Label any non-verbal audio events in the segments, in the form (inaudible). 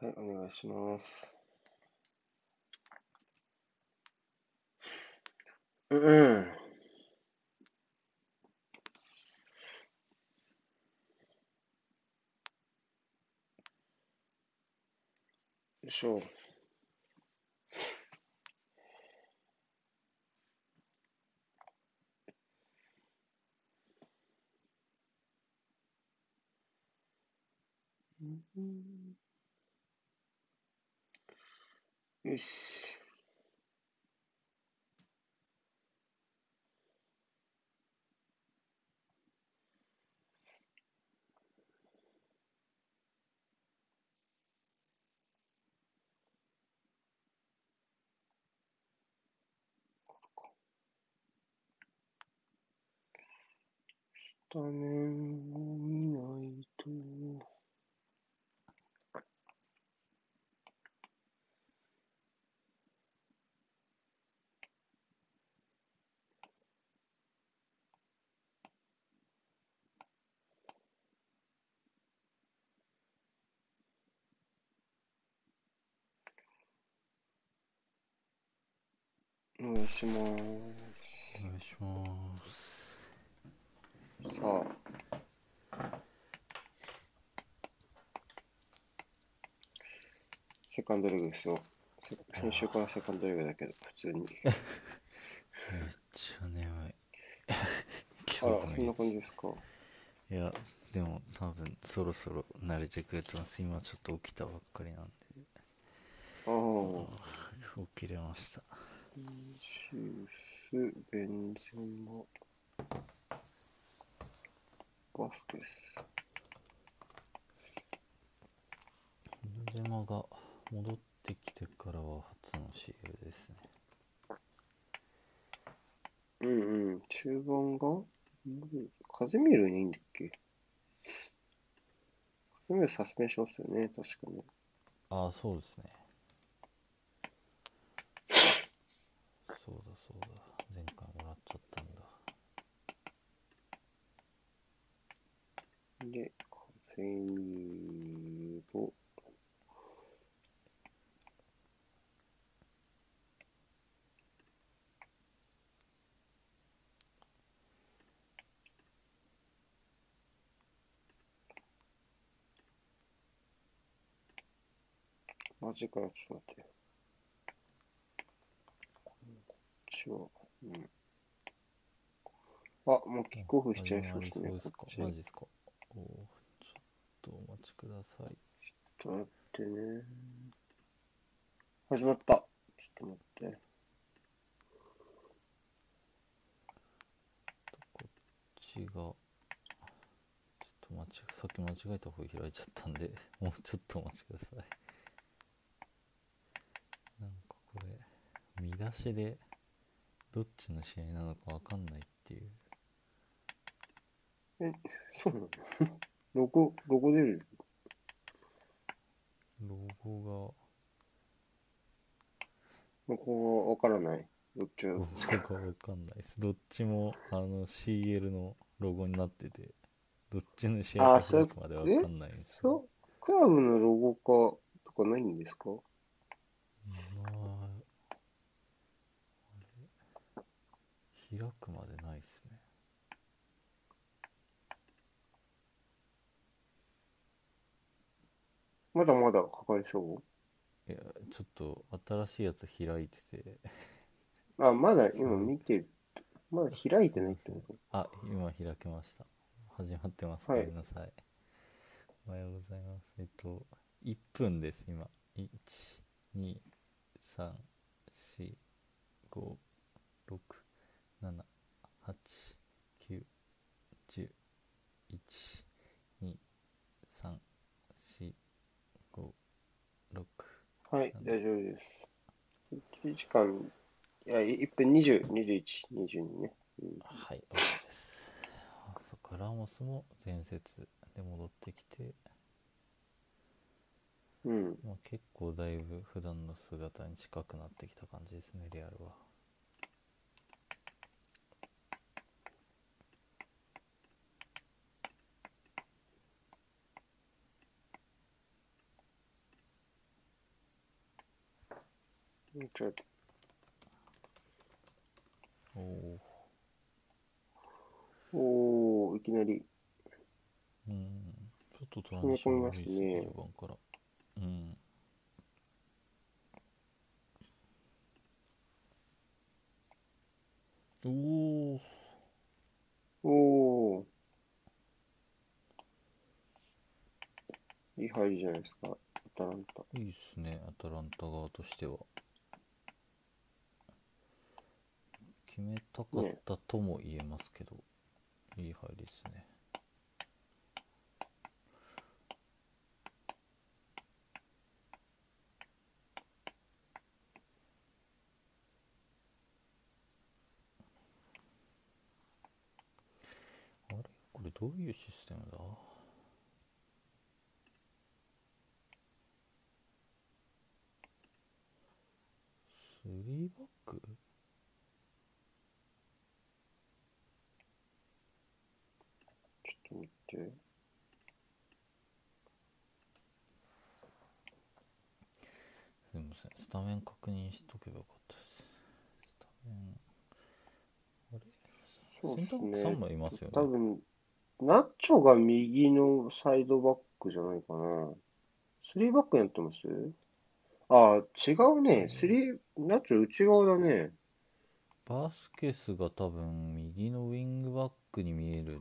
はい、お願いします。うん。よいしょ。うんよし。画面を見ないと。お願いします。お願いします。さあ。セカンドレグですよ。せ先週からセカンドレグだけど、普通に。めっちゃ眠い。あら、そんな感じですか？いや、でも多分そろそろ慣れてくれてます。今ちょっと起きたばっかりなんで。ああ。起きれました。シウス、ベンゼマ、バスケス。ベンゼマが戻ってきてからは初の CL ですね。うんうん。中盤が、カゼミールにいいんだっけ？カゼミールサスペンションですよね、確かに。ああ、そうですね。そうだそうだ。前回もらっちゃったんだ。で、カゼミール。マジかよ、ちょっと待って。こっちは、うん。あ、もうキックオフしちゃいそうですね、マジですかちください。ちょっと待ってね。始まった。ちょっと待って。こっちが、ちょっと間違え、さっき間違えた方開いちゃったんで、(laughs) もうちょっとお待ちください。なんかこれ、見出しで、どっちの試合なのかわかんないっていう。え、そうなの？ロゴ、ロゴ出るロゴロゴがわからない。どっちが、がロゴがわかんないです。どっちも、あの、CL のロゴになってて、どっちの試合かまでわかんないんですよ。そう、クラブのロゴかとかないんですか？まあ、開くまでないっすね。まだまだかかりそいや、ちょっと新しいやつ開いてて、うあ、まだ今見てる。まだ開いてないってこと？あ、今開けました。始まってます。はいごめんなさい。おはようございます。えっと、1分です、今。1、2、3、4、5、6、7、8、9、10、1、2、3、4、5、6、はい、大丈夫です。1時間、いや、1分20、21、22ね。うん、はい、です。あそっか、ラモスも前節で戻ってきて、うん。まあ、結構だいぶ普段の姿に近くなってきた感じですね、レアルは。ちょっおおいきなり。うん。ちょっとトランジション悪いですね序盤から。うん。おおおー。いい入りじゃないですか、アタランタ。いいっすねアタランタ側としては決めたかったとも言えますけど、いい入りですね。あれ？これどういうシステムだ？スリーバックちょっと見て。すみませんスタメン確認しとけばよかったですスタメンあれ？そうですね3。枚いますよね多分、ナッチョが右のサイドバックじゃないかな。スリーバックになってます？ああ、違うね。スリー、ナッチョ内側だね。バスケスが多分右のウィングバックに見える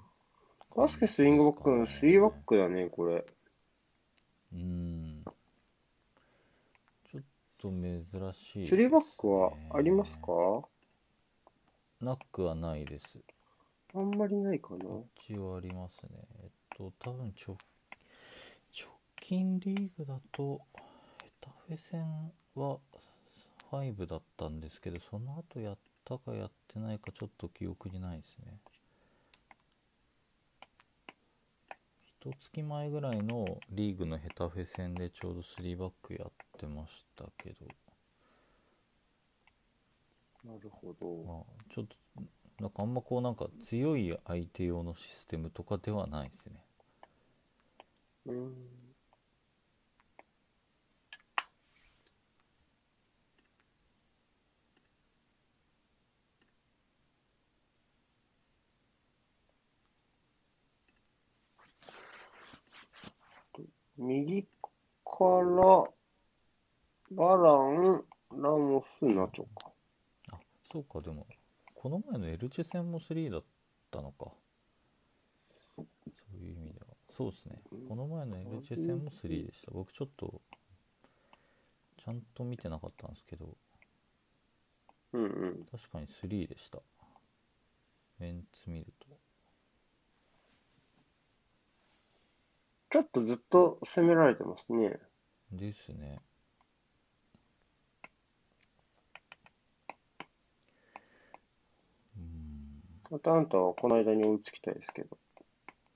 バスケスウィングバックのスリーバックだね、これ。うーん。ちょっと珍しいですスリーバックはねありますか？なくはないです。あんまりないかな。こっちはありますね。えっと多分直直近リーグだとヘタフェ戦は5だったんですけどその後やったかやってないかちょっと記憶にないですね一月前ぐらいのリーグのヘタフェ戦でちょうど3バックやってましたけどなるほど。まあちょっとなんかあんまこうなんか強い相手用のシステムとかではないですねうん。右から、バラン、ラモス、ナチョか。あそうかでもこの前のエルチェ戦も3だったのか。そういう意味では。そうですね。この前のエルチェ戦も3でした。僕ちょっとちゃんと見てなかったんですけど。うんうん。確かに3でした。メンツ見るとちょっとずっと攻められてますね。ですねうーんアタランタはこの間に追いつきたいですけど。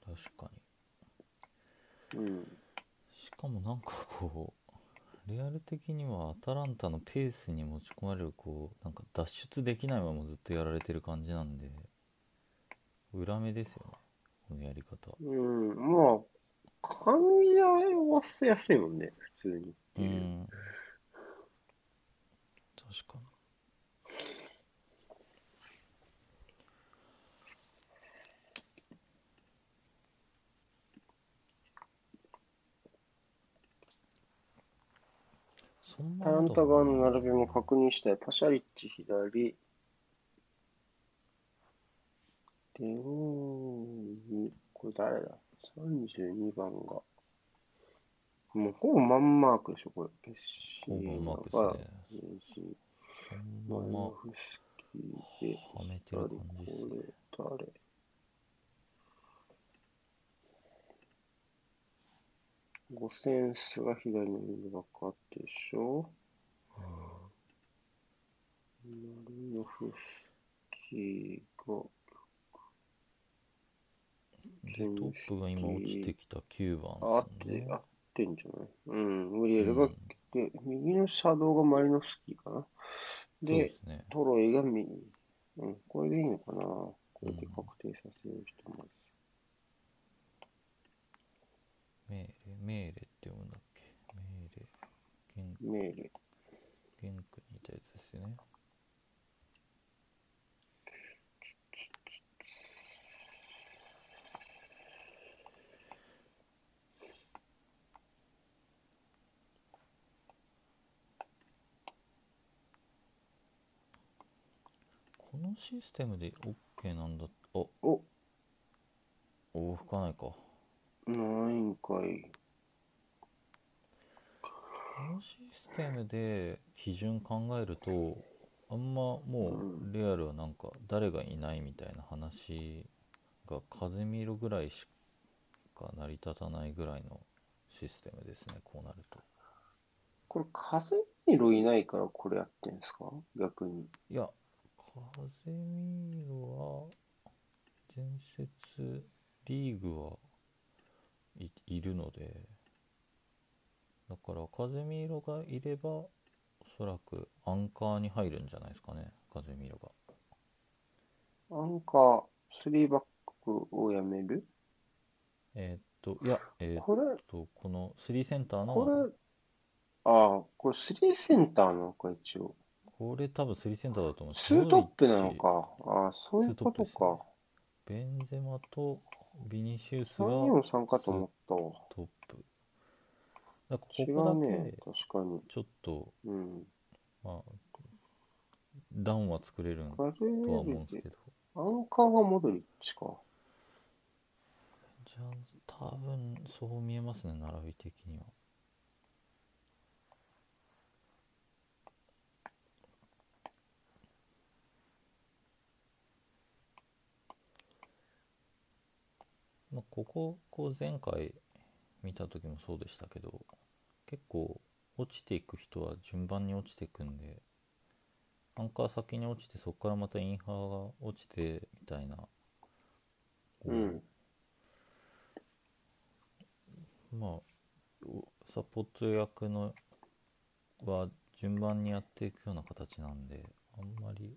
確かにうん。しかもなんかこうレアル的にはアタランタのペースに持ち込まれるこうなんか脱出できないままずっとやられてる感じなんで裏目ですよねこのやり方うん。まあ、噛み合わせやすいもんね、普通に。ってういう。ん確かにそんなタランタ側の並びも確認したい。パシャリッチ左。デオーニ、これ誰だ？?32 番が。もうほぼマンマークでしょ、これ。ペッシほぼマンマークがですねメージそのままマヨフスキーで、はめてる感じですねこれ誰ゴセンスが左のウィングバックあってでしょマリノフスキーが、でトップが今落ちてきた9番あ、合っですねて、合ってんじゃない？うん、ムリエルがうん、で、右のシャドウがマリノフスキーかな。でで、すね。トロイが右。うん、これでいいのかな？これで確定させる人もいるメーレメーレって読むんだっけ？メーレ。ゲンメ。ゲンクにいたやのシステムで OK なんだ。おお、お吹かないか。ないんかい。このシステムで基準考えるとあんまもうレアルはなんか誰がいないみたいな話が風見ろぐらいしか成り立たないぐらいのシステムですねこうなると。これ、風見ろいないからこれやってんすか？逆に。いや風見ろは前節リーグはい、いるのでだから風見ろがいればおそらくアンカーに入るんじゃないですかね風見ろがアンカー、3バックをやめる？えーっといやえーっこれ、とこの3センターのこれ、ああ、これ3センターなのか、一応。これ多分3センターだと思うツートップなのか。ああ、そういうことか。ベンゼマとビニシウスが343かと思ったわ。トップだここだうねけ。確かに。ちょっとうん。まあ段は作れるとは思うんですけどアンカーがモドリッチか。じゃあ多分そう見えますね並び的にはまあこここう前回見た時もそうでしたけど結構落ちていく人は順番に落ちていくんでアンカー先に落ちてそこからまたインハーが落ちてみたいなこううん。まあおサポート役のは順番にやっていくような形なんであんまり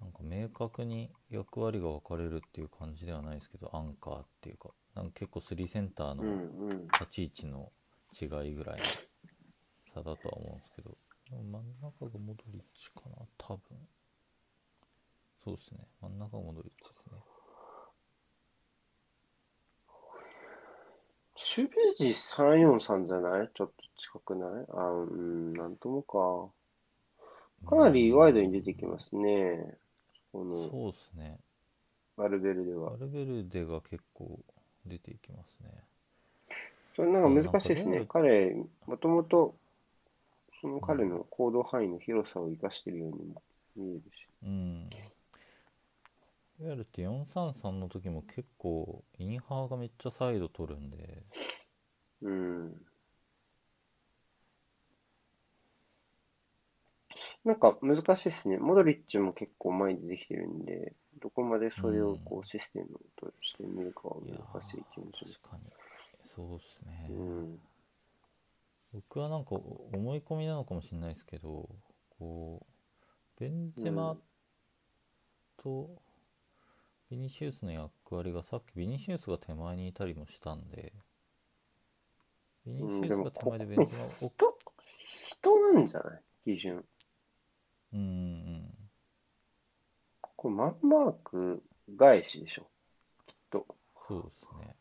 なんか明確に役割が分かれるっていう感じではないですけどアンカーっていうかなんか結構3センターの。立ち位置の違いぐらいの差だとは思うんですけど真ん中がモドリッチかな多分そうですね真ん中がモドリッチですね守備時343じゃない？ちょっと近くない？あ、うん、なんともか。かなりワイドに出てきますね。このそうですねバルベルではバ。ルベルデが結構出ていきますねそれなんか難しいですね。彼、もともと、その彼の行動範囲の広さを生かしているようにも見えるし。うんいわゆるって433の時も結構インハーがめっちゃサイド取るんでうん。なんか難しいですね。モドリッチも結構前にできてるんで、どこまでそれをこうんうシステムとして見るかは難しい気もします。確かにそうですね、うん。僕はなんか思い込みなのかもしれないですけどこうベンゼマとビニシウスの役割がさっきビニシウスが手前にいたりもしたんでビニうん、シウスが手前でベンゼマを人なんじゃない？基準。うんうんこれマンマーク返しでしょ。きっと。そうですね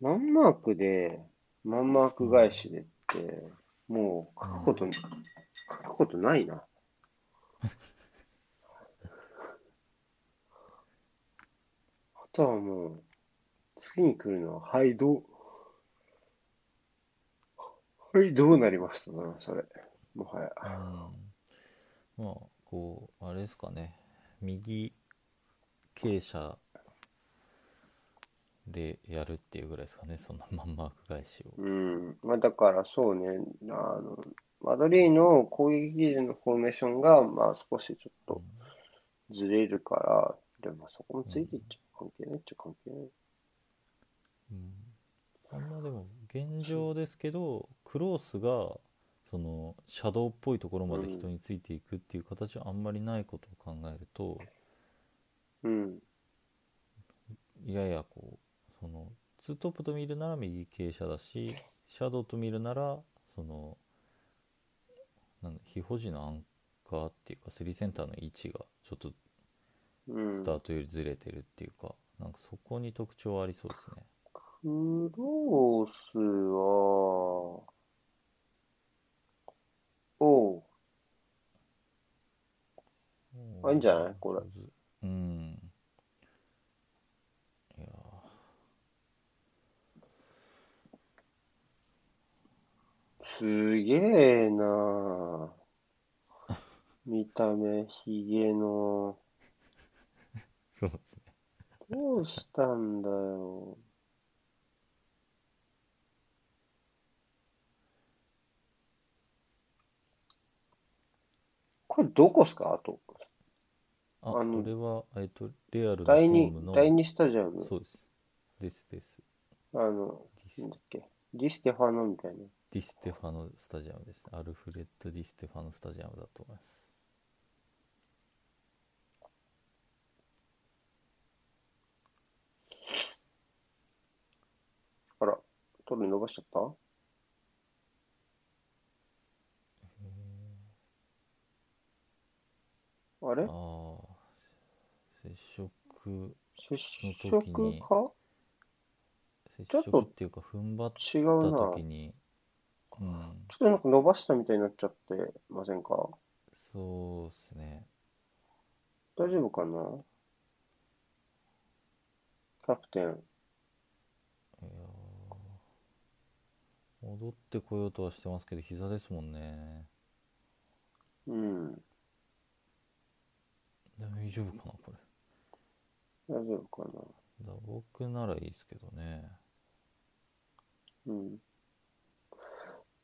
マンマークで、マンマーク返しでって、もう書くこと、書くことないな。とはもう、次に来るのは、はい、どう、はい、どうなりましたな、それ。もはや。うんまあこうあれですかね右傾斜でやるっていうぐらいですかねそのマンマーク返しをうん。まあ、だからそうね、あの、マドリーの攻撃技術のフォーメーションが、まあ少しちょっとずれるから、でもそこもついていっちゃ関係ないっちゃ関係ない。うんあんまでも現状ですけどクロースがそのシャドウっぽいところまで人についていくっていう形はあんまりないことを考えるとうん。ややこうそのツートップと見るなら右傾斜だしシャドウと見るならそのなんだ非保持のアンカーっていうかスリーセンターの位置がちょっとうん。スタートよりずれてるっていうか、なんかそこに特徴はありそうですね。クロースは、おう、あいいんじゃない？これ。うん。いやすげえな見た目、ひげの、ーそうですね。どうしたんだよ。これどこっすか？あと。あ、あのこれは、えっと、レアルのホ第二ーム、の、第二スタジアム？そうです。ですです。あの、ディスなんだっけ？ディステファノみたいな。ディステファノスタジアムです。アルフレッド・ディステファノスタジアムだと思います。あら、トル伸ばしちゃった？あれ？ああ、接触、接の時に。触か？接ちょっと触っていうか、踏ん張ったな。時に、うん、ちょっとなんか伸ばしたみたいになっちゃってませんか？そうですね。大丈夫かな？キャプテン。いやー戻ってこようとはしてますけど、膝ですもんね。うん。大丈夫かな、これ。大丈夫かなだ僕ならいいですけどね。うん。ア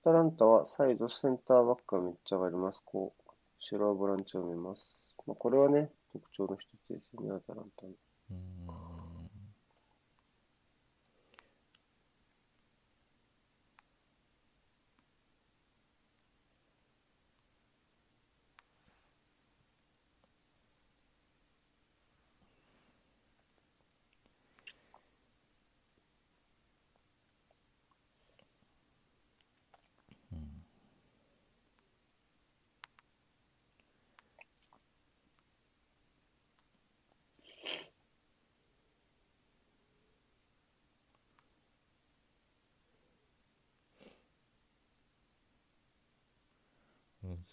タランタはサイドセンターバックがめっちゃ上がります。こう、後ろはボランチを見ます。まあ、これはね、特徴の一つですよね、アタランタの。うーん。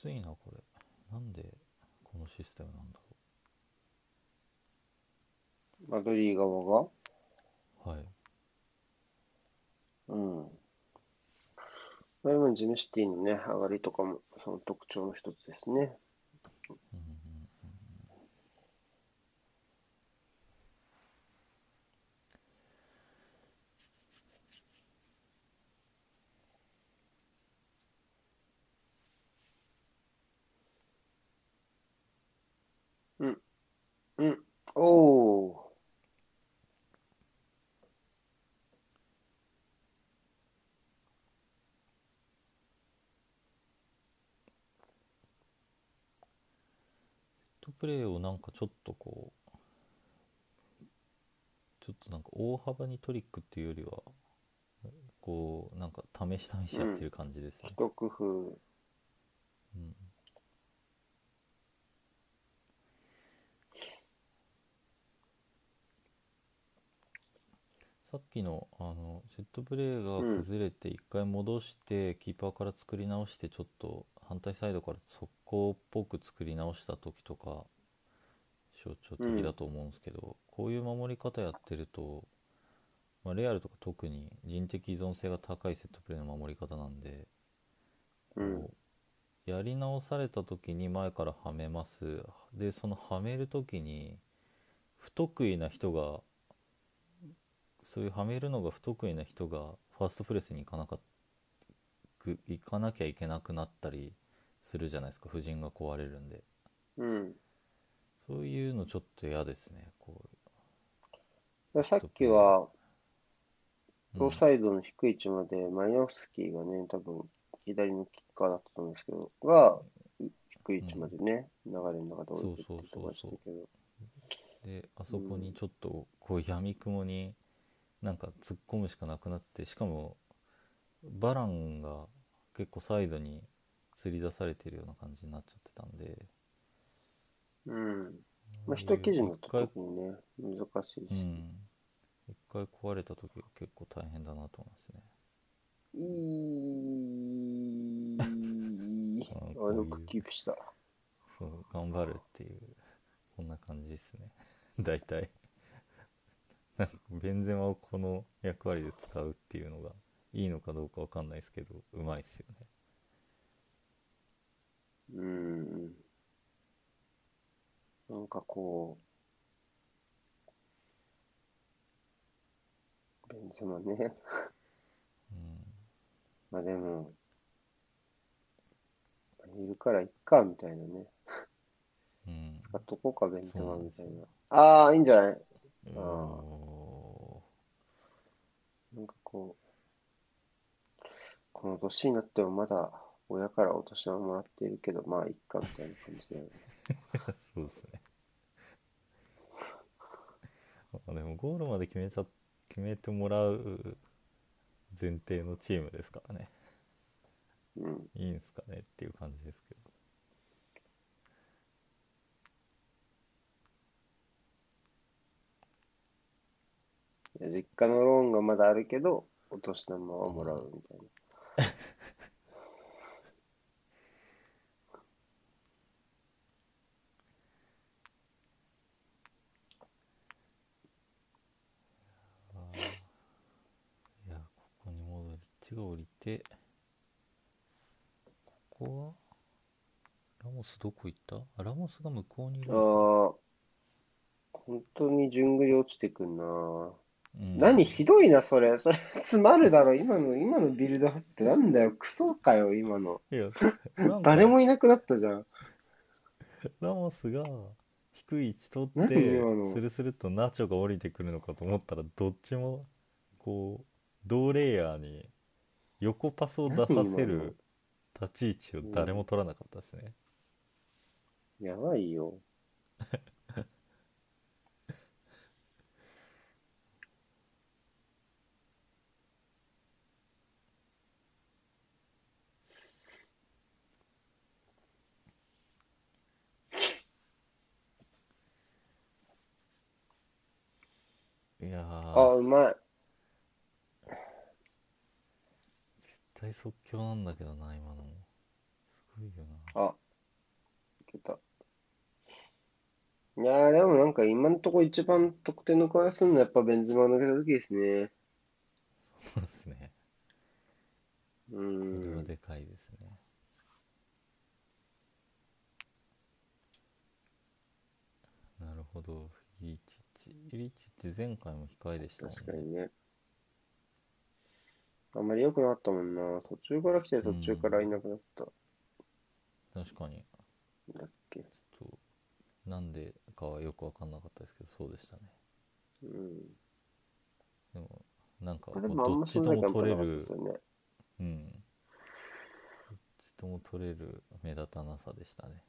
むずいなこれなんでこのシステムなんだマドリー側が？ろうはいうん。まあ今、ジムシティのね、上がりとかも、その特徴の一つですね。うんうんうん。おー。セットプレーをなんかちょっとこうちょっとなんか大幅にトリックっていうよりはこうなんか試し試しやってる感じですね、一工夫。うん。さっきのあのセットプレーが崩れて一回戻して、キーパーから作り直してちょっと反対サイドから速攻っぽく作り直した時とか象徴的だと思うんですけど、こういう守り方やってると、まあ、レアルとか特に人的依存性が高いセットプレーの守り方なんで、こううん。やり直された時に前からはめます。でそのはめる時に不得意な人がそういうはめるのが不得意な人がファーストプレスに行かなかく行かなきゃいけなくなったりするじゃないですか。布陣が壊れるんで。うん。そういうのちょっと嫌ですね。こでさっきは、う、うん両サイドの低い位置まで、マリノフスキーがね、多分、左のキッカーだったと思うんですけど、が、低い位置までね、流れの中で降りてってとかしたけど、であそこにちょっとこうやみくもになんか突っ込むしかなくなってしかもバランが結構サイドに釣り出されてるような感じになっちゃってたんでうん。まあ、一記事になった一回時にね、難しいうし。ん一回壊れた時が結構大変だなと思いますねいい。あ、よくキープした。そう頑張るっていうこんな感じですね (laughs) 大体なんかベンゼマをこの役割で使うっていうのがいいのかどうかわかんないですけどうまいっすよねうん。なんかこう、ベンゼマね。うんまあでも、いるからいっか、みたいなね。うん使っとこうか、ベンゼマそうなんですよみたいな。ああ、いいんじゃない？あーおなんかこう、この年になってもまだ親からお年玉もらっているけど、まあいっか、みたいな感じだよね。ー (laughs) そうですねあでもゴールまで決めちゃ決めてもらう前提のチームですからねうん。いいんすかねっていう感じですけど実家のローンがまだあるけど、お年玉はもらうみたいな。(laughs) あーいやここにが降りてここはラモスどこ行った？あラモスが向こうにいるあのあ、本当に順繰り落ちてくんな。か、うん何？ひどいな、それ。それ、詰まるだろ。今の、今のビルドアップなんだよ。クソかよ、今の。いや (laughs) 誰もいなくなったじゃん。ラモスが低い位置取っ何？てスルスルっとナチョが降りてくるのかと思ったらどっちもこう同レイヤーに横パスを出させる立ち位置を誰も取らなかったですね、やばいよ。(laughs) いやあ、ーうまい。絶対即興なんだけどな今のもすごいよなあ、いけた。いやー、でもなんか今のとこ一番得点の声がするのはやっぱベンズマ抜けた時ですね。そうですねうそれはん。でかいですねなるほどイリチッチイリチッチ前回も控えでしたもん確かにね。あんまり良くなかったもんな。途中から来て途中からいなくなった。確かにだっけ。ちょっとなんでかはよく分かんなかったですけどそうでしたねうん。でもなんかどっちとも取れるね。うんどっちとも取れる目立たなさでしたね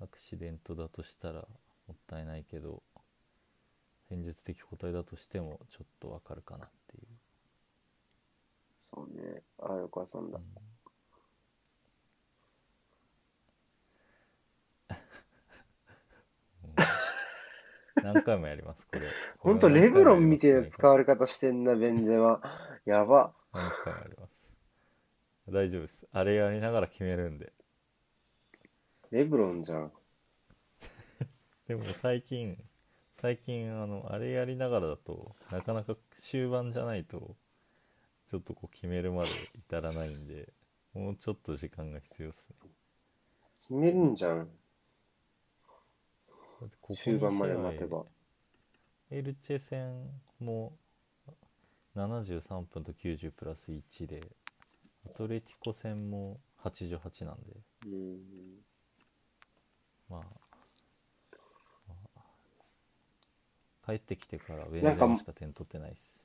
アクシデントだとしたらもったいないけど戦術的個体だとしてもちょっとわかるかなっていう、そうね。ああ、よく遊んだ何回もやりますこれほんとレブロンみたいな使うわれ方してんな、ベンゼマ。やば。何回もやります大丈夫ですあれやりながら決めるんでレブロンじゃん。(laughs) でも最近最近あのあれやりながらだとなかなか終盤じゃないとちょっとこう決めるまで至らないんでもうちょっと時間が必要ですね決めるんじゃん。だってここ終盤まで2試合待てば。エルチェ戦も73分と90プラス1でアトレティコ戦も88なんでうん。まあ、まあ帰ってきてからベンゼなんかマしか点取ってないです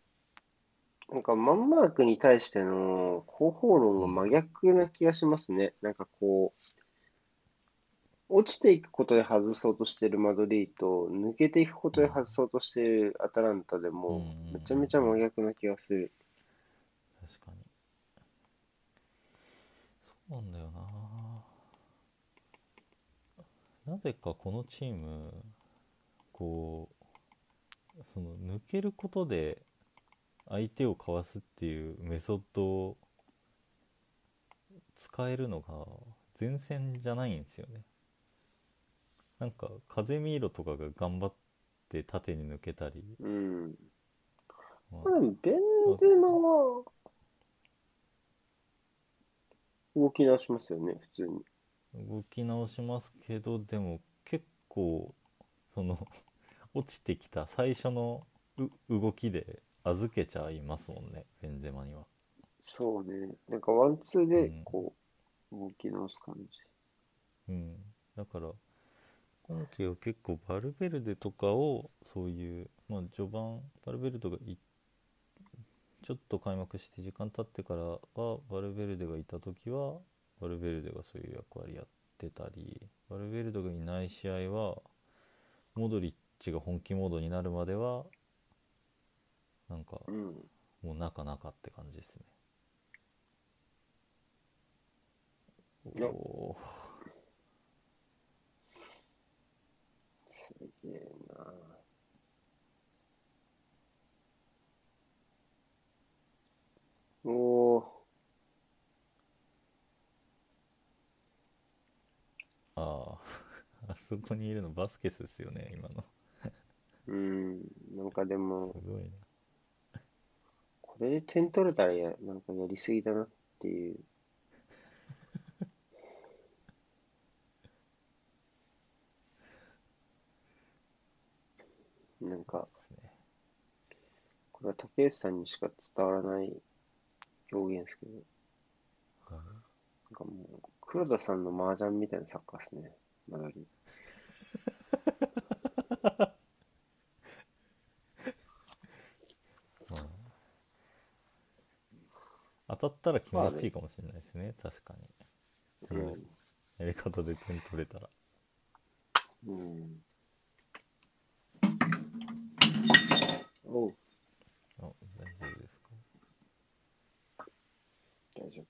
なんか、マンマークに対しての広報論が真逆な気がしますね。なんかこう、落ちていくことで外そうとしてるマドリーと、抜けていくことで外そうとしてるアタランタでもうん、めちゃめちゃ真逆な気がする。確かにそうなんだよななぜかこのチームこうその抜けることで相手をかわすっていうメソッドを使えるのが前線じゃないんですよねなんか風見色とかが頑張って縦に抜けたり、うん。まあまあでも、ベンゼマは、動き直しますよね、普通に。動き直しますけどでも結構その (laughs) 落ちてきた最初のう動きで預けちゃいますもんねベンゼマにはそうね。なんかワンツーでうん、こう、動き直す感じ。うんだから今季は結構バルベルデとかをそういうまあ序盤バルベルデがいちょっと開幕して時間経ってからはバルベルデがいた時はバルベルデがそういう役割やってたりバルベルデがいない試合はモドリッチが本気モードになるまではなんかうん。もう中中って感じですね。よおーすげえな。おー、ああ (laughs) あそこにいるのバスケスですよね今のうん。なんかですも、ごいなこれで点取れたらや、なんかやりすぎだなっていう。(laughs) なんか、これは竹内さんにしか伝わらない表現ですけど、はいなんかもう、黒田さんの麻雀みたいなサッカーですね、マドリー。まあ当たったら気持ちいいかもしれないですね確かにそのやり方で点取れたらうん。うん。おう、あ大丈夫ですか？大丈夫。よ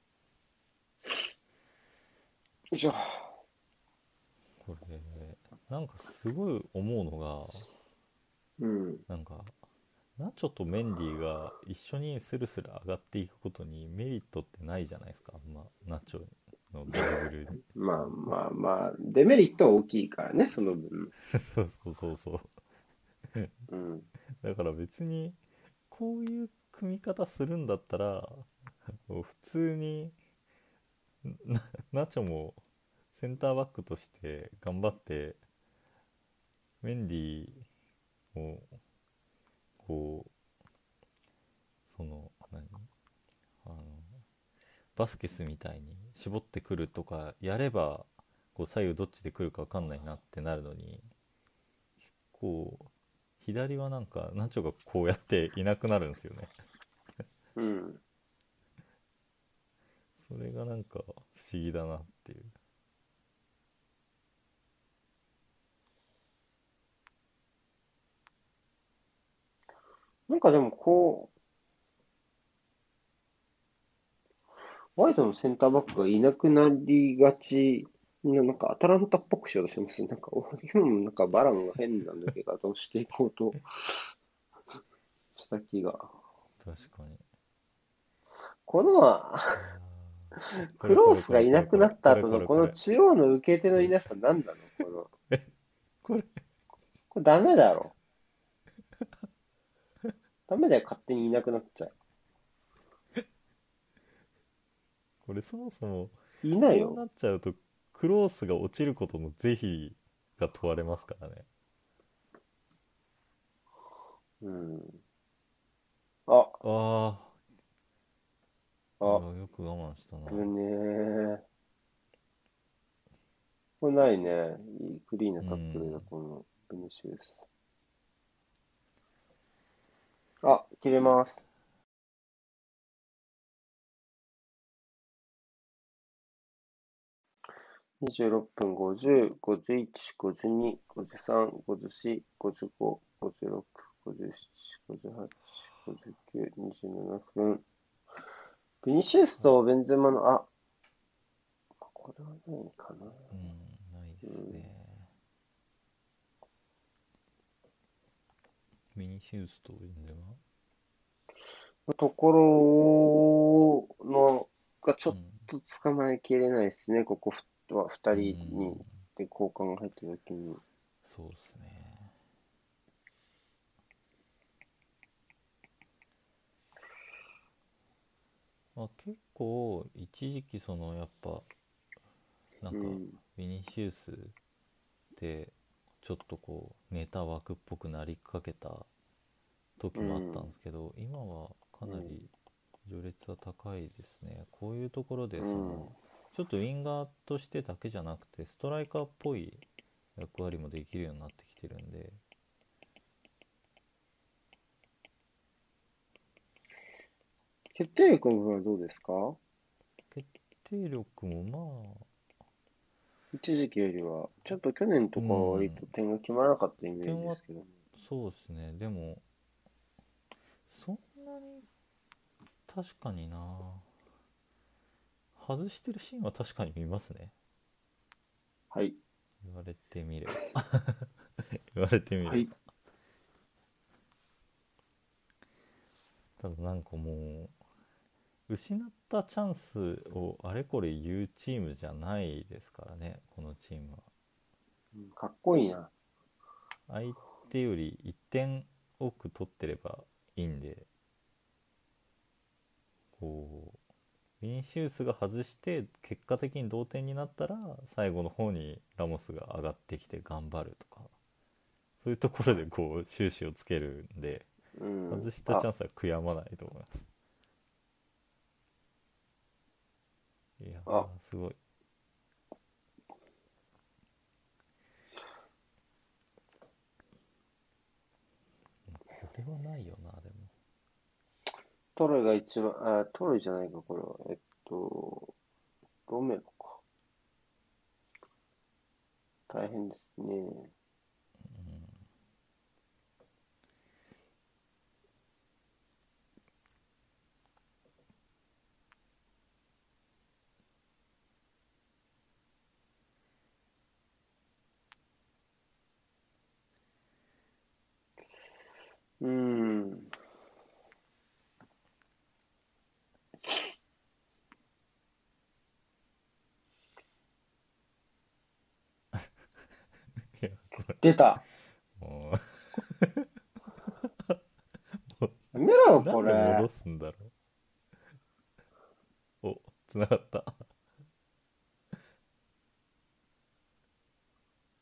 いしょ。これなんかすごい思うのがうん。なんかナチョとメンディーが一緒にスルスル上がっていくことにメリットってないじゃないですかあんまナチョのドリブルにまあまあまあ、デメリットは大きいからね、その分。そうそうそうそううん。だから別にこういう組み方するんだったら普通になナチョもセンターバックとして頑張ってメンディーをこうその何？あのバスケスみたいに絞ってくるとかやればこう左右どっちで来るか分かんないなってなるのに結構左はなんかナチョがこうやっていなくなるんですよね。うん。それがなんか不思議だなっていうなんかでもこう、ワイドのセンターバックがいなくなりがちな、なんかアタランタっぽくしようとしてます。なんか、今もなんかバランが変な抜け方をしていこうとした気が。確かにこの、クロースがいなくなった後のこのれ中央の受け手のいなさ何なの？この、(laughs) これこれダメだろ。ダメだよ、勝手にいなくなっちゃ (laughs) これそもそもう。いないよ。こうなっちゃうとクロースが落ちることの是非が問われますからねうん。あ、あああ、よく我慢したなこれね。これないね。いいクリーンなタックルだ、うんこのベニシウス。あ、切れます。26分50、51、52、53、54、55、56、57、58、59、27分。ビニシウスとベンゼマの、あ、これはないかな。うんないですねミニシウスとベンゼマところのがちょっうんと捕まえきれないですね、ここふは2人うんにで交換が入った時に。そうですね。まあ結構一時期そのやっぱなんかうん。ビニシウスってちょっとこうネタ枠っぽくなりかけた時もあったんですけど、今はかなり序列は高いですね。こういうところでその、ちょっとウィンガーとしてだけじゃなくてストライカーっぽい役割もできるようになってきてるんで。決定力の部分はどうですか？決定力もま一時期よりは、ちょっと去年とかは割と点が決まらなかったイメージですけど。あそうですねでもそんなに確かにな外してるシーンは確かに見ますねはい。言われてみれば (laughs) 言われてみれば、はい。ただなんかもう失ったチャンスをあれこれ言うチームじゃないですからねこのチームはうんかっこいいな。相手より1点多く取ってればいいんでこうビニシウスが外して結果的に同点になったら最後の方にラモスが上がってきて頑張るとかそういうところでこう終始をつけるんでうん。外したチャあンスは悔やまないと思いますいやあーすごいこれはないよなでもトロイが一番、あ、トロイじゃないか、これは。えっと、ロメロか。大変ですね。うーん。いやこ出た。やめろよ、うなんで戻。すんだろうお繋がった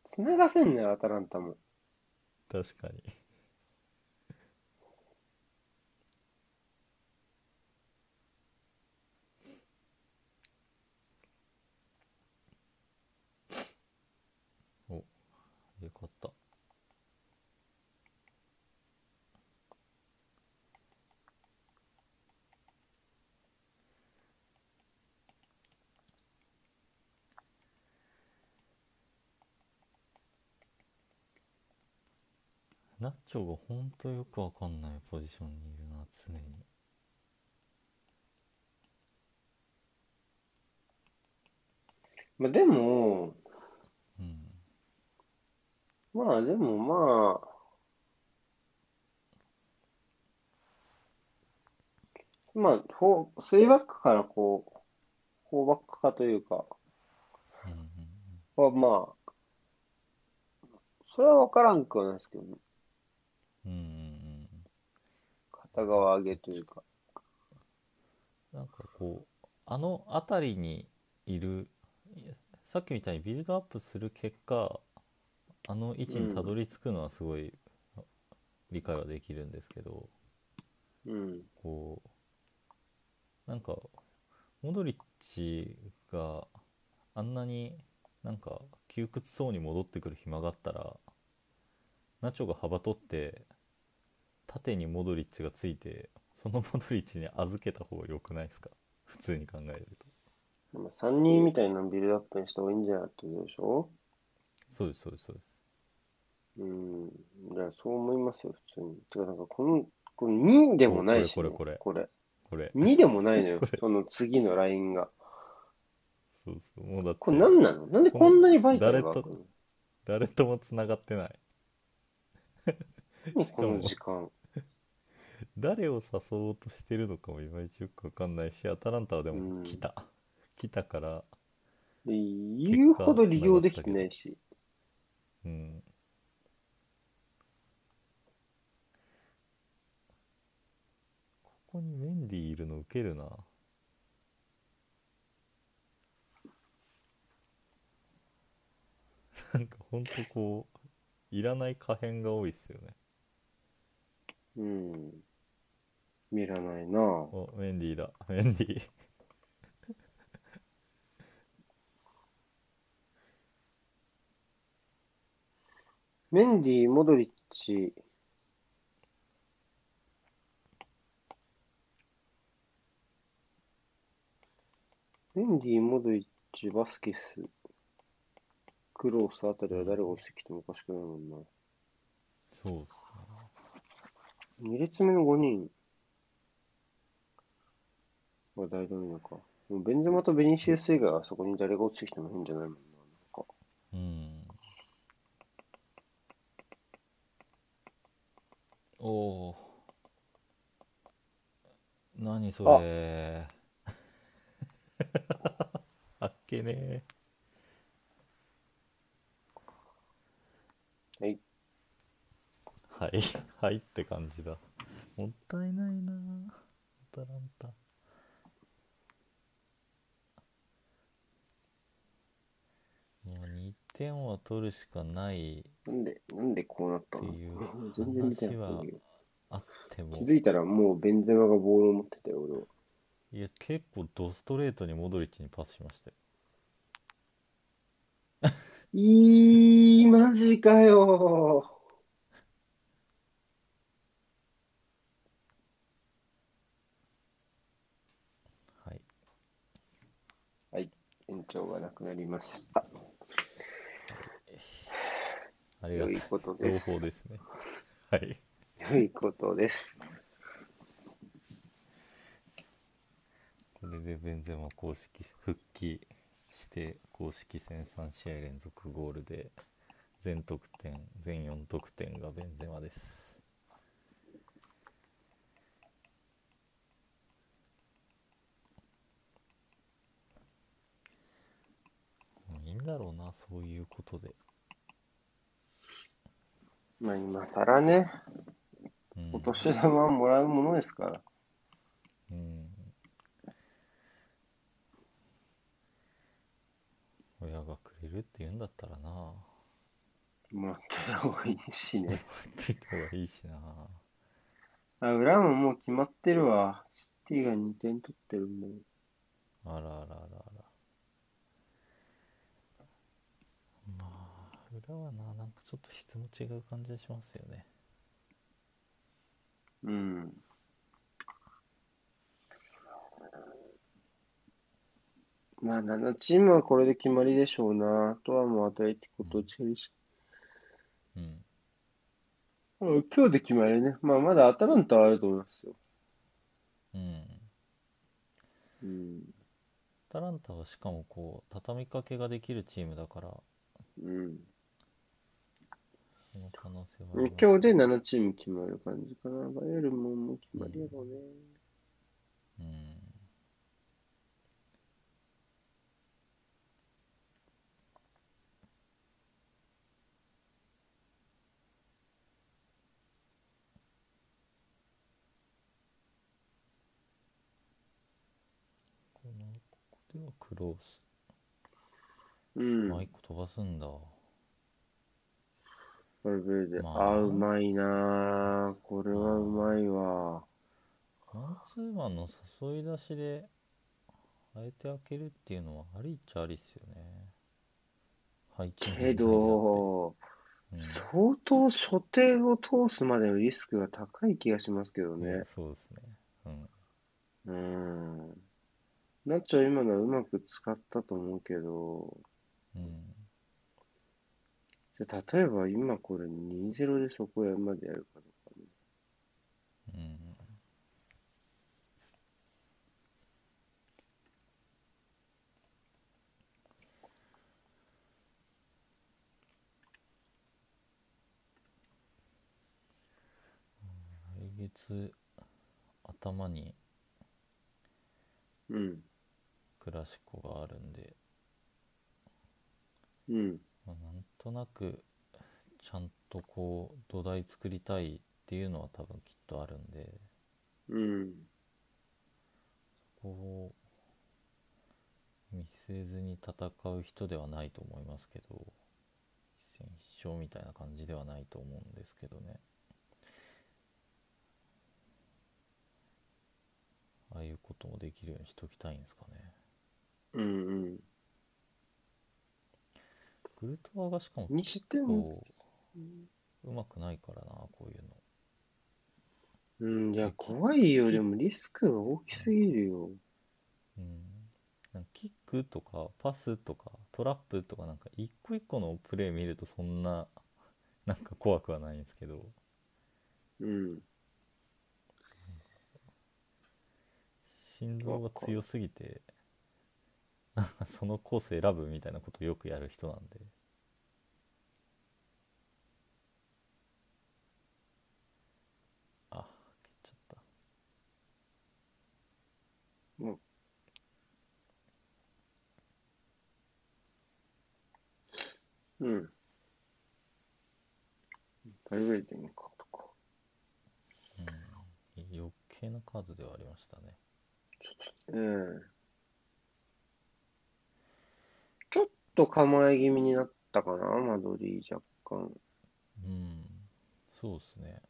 繋がせんねよ、アタランタも。確かにおよかったナッチョがほんとよくわかんないポジションにいるな常に。まあ、でも、うん。まあ、でもまあ、まあ、フォー、スリーバックからこう、フォーバック化というか、はまあ、それは分からんくはないですけどね。うんうんうん片側上げというか。なんかこうあの辺りにいるさっきみたいにビルドアップする結果あの位置にたどり着くのはすごい理解はできるんですけど、うん。こうなんかモドリッチがあんなになんか窮屈そうに戻ってくる暇があったらナチョが幅取って縦にモドリッチがついてそのモドリッチに預けた方が良くないですか？(laughs) 普通に考えると。まあ、3人みたいなビルドアップにした方がいいんじゃないってことでしょ？そうですそうですそうです。うん。じゃあ、そう思いますよ、普通に。てか、なんか、この、この2でもないし、ね、これこれこれ。これ。2でもないのよ (laughs) その次のラインが。そうそうもうだって。これ何なの？なんでこんなにバイタルが誰と誰ともつながってない何この時間。誰を誘おうとしてるのかもいまいちよくわかんないしアタランタはでも来た、来たからで言うほど利用できてないし。うん。ここにメンディーいるのウケるな。なんかほんとこういらない可変が多いっすよねうん。見らないな。おメンディーだ。メンディー。メンディー、モドリッチ、メンディー、モドリッチ、バスケス、クロースあたりは誰が落ちてきてもおかしくないもんな。そうっす2列目の5人。は大ドミノか。でもベンゼマとベニシウス以外はそこに誰が落ちてきても変じゃないもんな。なんか。うん。おお何それ。あ。(laughs) っけねはい。はい。(laughs) はいって感じだ。もったいないな。アタランタ。もう2点は取るしかない。なんで、なんでこうなったの？っていう (laughs) 全然見てなかったんだけど。あっても。気づいたらもうベンゼマがボールを持ってたよ、俺は。いや結構ドストレートにモドリッチにパスしましたよ。いー、マジかよはいはい、延長がなくなりました。ありがと良いうこと朗です。報ですねはい良いことです。これでベンゼマ公式復帰して公式戦3試合連続ゴールで全得点全4得点がベンゼマですいいんだろうなそういうことで、まあ今更ね、うんお年玉はもらうものですから。うん親がくれるって言うんだったらなもらってた方がいいしね。ついた方がいいしなあ、裏ももう決まってるわ。シティが2点取ってるんだよ。あらあらあらあらまあ裏はななんかちょっと質も違う感じがしますよねうん。まあ7チームはこれで決まりでしょうな。あとはもうアトレティコとチェルシうん今日で決まりね。まあまだアタランタはあると思いますよ。うんうん。アタランタはしかもこう畳みかけができるチームだからうん。可能性は今日で7チーム決まる感じかな。バイエルンももう決まりやろうね。うんこのここではクロースうん。まあ一個飛ばすんだバルベルデ。まああ、うまいなぁ。これはうまいわ。マンツーマンの誘い出しであえて開けるっていうのはありっちゃありっすよね配置のけど、うん相当所定を通すまでのリスクが高い気がしますけどね。そうですねうんうん。ナッチョ今のはうまく使ったと思うけど、うんじゃあ例えば今これ2-0でそこまでやるかどうかね。うん月頭にうん。クラシコがあるんで、うん。まあ、なんとなくちゃんとこう土台作りたいっていうのは多分きっとあるんでうん。ここを見据えずに戦う人ではないと思いますけど一戦必勝みたいな感じではないと思うんですけどねああいうこともできるようにしときたいんですかねうん。うん。グルトワがしかもにして結も、構うまくないからなこういうのうん、いや、怖いよ。でもリスクが大きすぎるよ。うん、キックとかパスとかトラップとかなんか一個一個のプレー見るとそんななんか怖くはないんですけどうん。心臓が強すぎて (laughs) そのコース選ぶみたいなことをよくやる人なんであ蹴っちゃったうん。バリバリでいいかとか。うん余計なカードではありましたねうん。ちょっと構え気味になったかな、マドリー若干。うんそうですね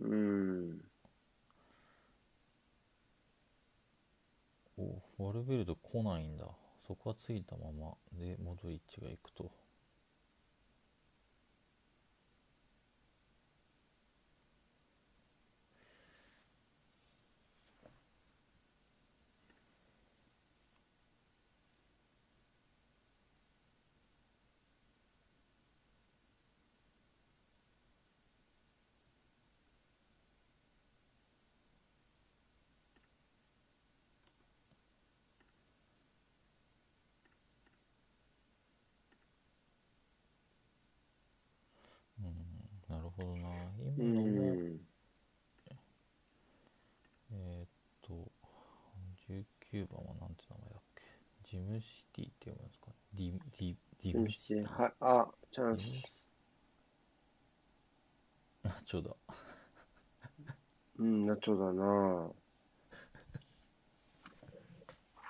うん。おワルベルド来ないんだそこはついたままでモドリッチが行くとほどなう今のも、ん。えーっと19番はなんて名前だっけ？ジムシティって読むんですかね？ディディディムシティはい、あ、チャンス。あちょうどうん、ナチョだな。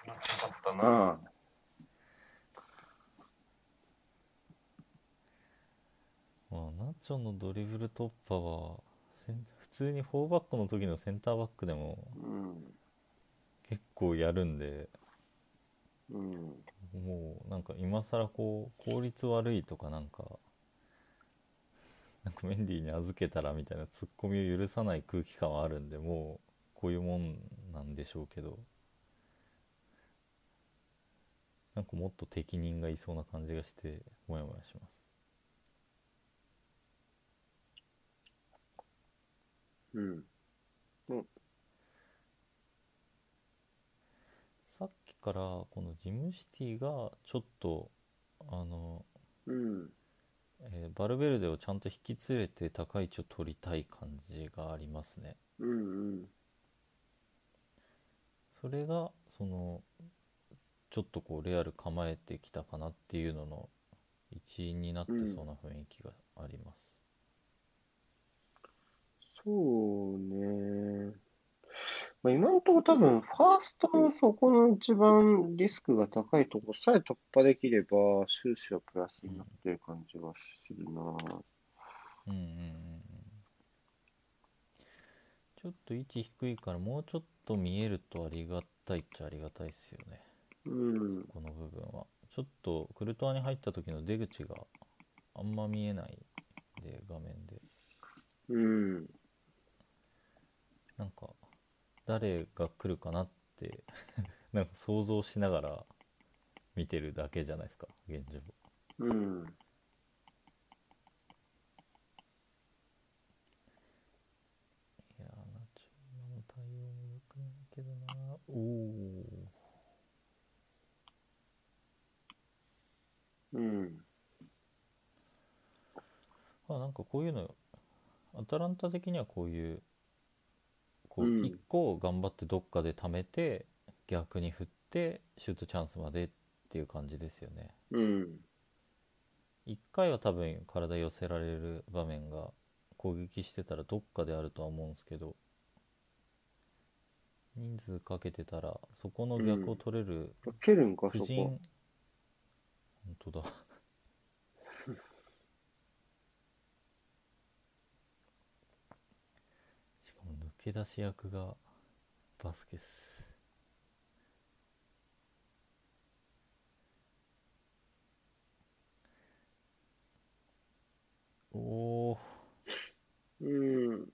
ナチョだったな。まあナチョのドリブル突破は普通に4バックの時のセンターバックでも。結構やるんでうん。もうなんか今更こう効率悪いとかなんかなんかメンディーに預けたらみたいなツッコミを許さない空気感はあるんでもうこういうもんなんでしょうけどなんかもっと適任がいそうな感じがしてモヤモヤしますうん。さっきからこのジムシティがちょっとあの、うん。えーバルベルデをちゃんと引き連れて高い位置を取りたい感じがありますねうん。うん。それがそのちょっとこうレアル構えてきたかなっていうのの一因になってそうな雰囲気があります、そうね。まあ、今のところ多分、ファーストのそこの一番リスクが高いところさえ突破できれば、収支はプラスになってる感じがするな。うんうんうんうんちょっと位置低いからもうちょっと見えるとありがたいっちゃありがたいですよねうん。この部分はちょっとクルトワに入った時の出口があんま見えないんで画面でうん。なんか誰が来るかなって (laughs) なんか想像しながら見てるだけじゃないですか現状うん。いやーナチュラの対応も良くないけどなおおうん。あなんかこういうのアタランタ的にはこういうこううん。1個頑張ってどっかで貯めて逆に振ってシュートチャンスまでっていう感じですよね。うん。1回は多分体寄せられる場面が攻撃してたらどっかであるとは思うんですけど人数かけてたらそこの逆を取れる蹴るんか、そこ。本当だしかも抜け出し役がバスケスおおうん。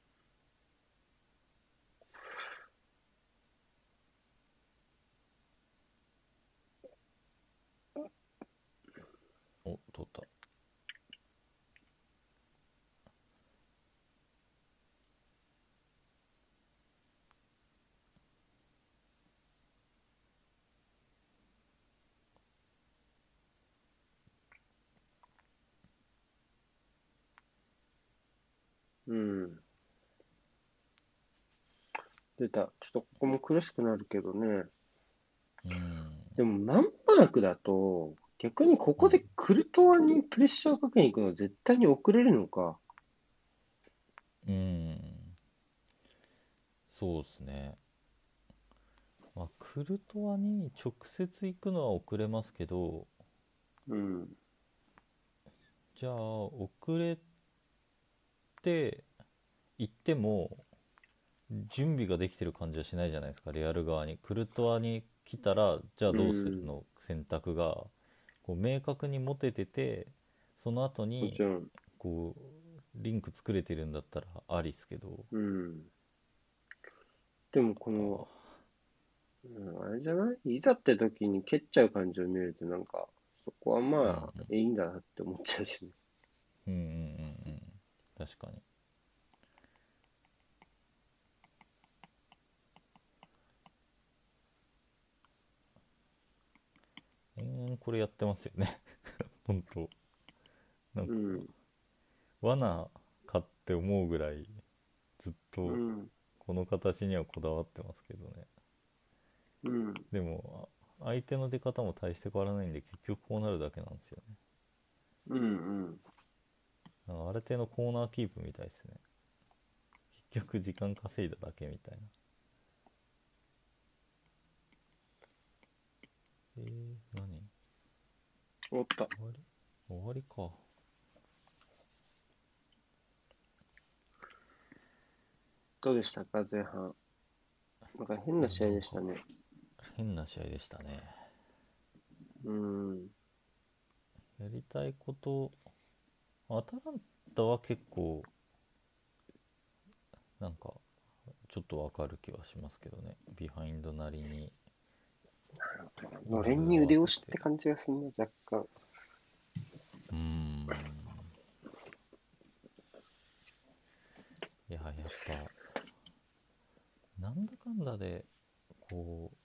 お取ったうん。出た。ちょっとここも苦しくなるけどね。うんでも、マンマークだと、逆にここでクルトワにプレッシャーをかけに行くのは絶対に遅れるのか。うんそうですねまあクルトワに直接行くのは遅れますけどうん。じゃあ遅れて行っても準備ができてる感じはしないじゃないですか。レアル側に。クルトワに来たらじゃあどうするの？選択が。こう明確に持てててその後もに。こうリンク作れてるんだったらありっすけど。うん。でも、この、うん、あれじゃない？いざって時に蹴っちゃう感じを見ると、なんか、そこはまあ、いいんだなって思っちゃうしね。うんうんうんうん。確かに延々これやってますよね (laughs) 本当なんか、うん。罠かって思うぐらいずっと。この形にはこだわってますけどねうん。でも相手の出方も大して変わらないんで結局こうなるだけなんですよねうん。うん。ある程度コーナーキープみたいですね結局時間稼いだだけみたいなえー、何？おった。終わり終わりかどうでしたか、前半。なんか変な試合でしたね。変な試合でしたねうん。やりたいことアタランタは結構なんかちょっとわかる気はしますけどねビハインドなりにのれんに腕押しって感じがするな、若干。うーんいややっぱなんだかんだでこう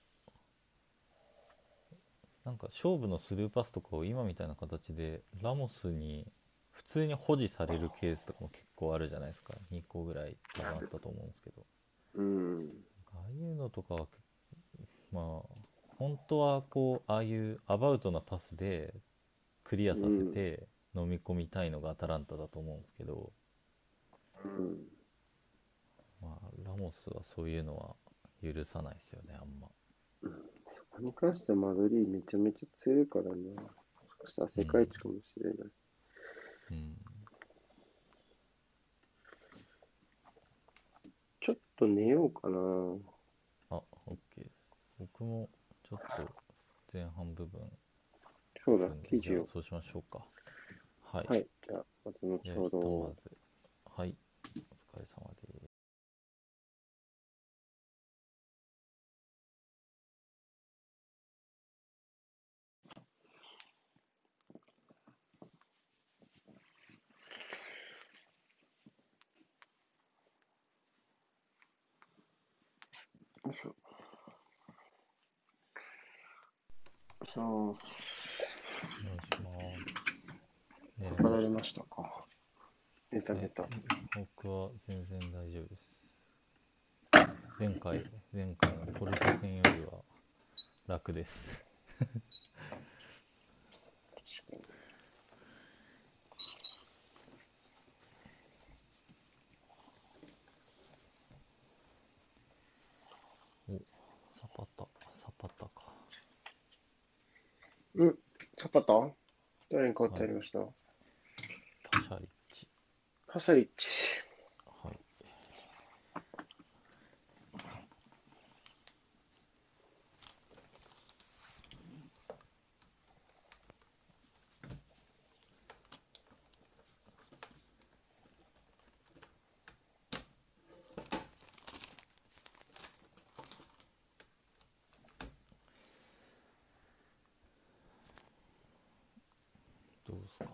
なんか勝負のスルーパスとかを今みたいな形でラモスに普通に保持されるケースとかも結構あるじゃないですか2個ぐらい多分あったと思うんですけどうん。ああいうのとかはまあ本当はこうああいうアバウトなパスでクリアさせて飲み込みたいのがアタランタだと思うんですけど、うん。まあ、ラモスはそういうのは許さないですよねあんまそこに関してはマドリーめちゃめちゃ強いからね。もしかしたら世界一かもしれない。うんちょっと寝ようかな。あ OK です僕もちょっと前半部分そうだ記事を。そうしましょうかはい、はい。じゃあ、また後ほど。ずはいお疲れ様ですよいしょ。そう。お願いしますね語りましたか。寝た寝た。僕は全然大丈夫です前回前回のポルト戦よりは楽です確かに。おサパタサパタかうん、サパタ誰に変わってありました、パシャリッチ。パシャリッチ。どうですかね、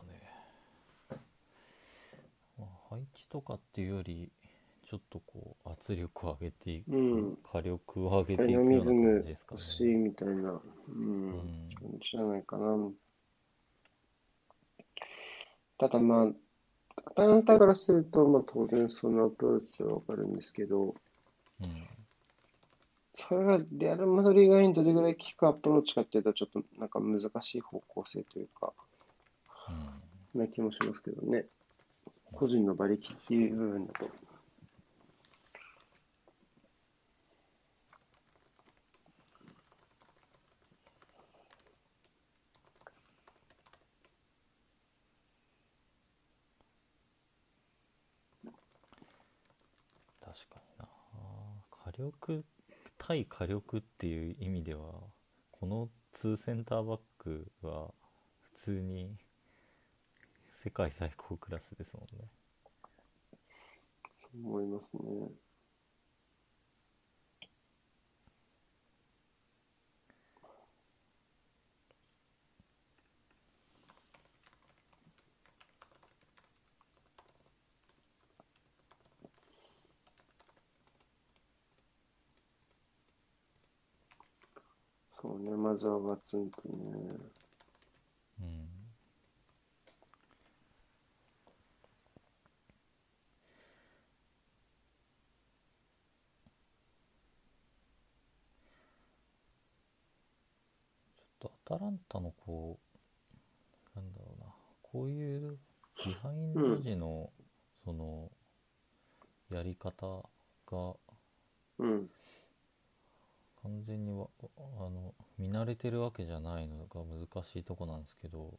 まあ、配置とかっていうよりちょっとこう圧力を上げていく、うん。火力を上げダていくような感じですか欲しいね。みたいな、うん、うん。感じじゃないかな。ただまあ、アタランタからすると、まあ当然そのアプローチはわかるんですけど、うん。それがレアル・マドリー側にどれぐらい効くアプローチかっていうと、ちょっとなんか難しい方向性というか、な気もしますけどね。個人の馬力っていう部分だと。確かにな火力対火力っていう意味ではこの2センターバックは普通に世界最高クラスですもんねそう思いますね。そうね、まずはガツンとね。うんちょっとアタランタのこうなんだろうなこういうビハインド時のそのやり方がうん、完全にわあの見慣れてるわけじゃないのが難しいとこなんですけど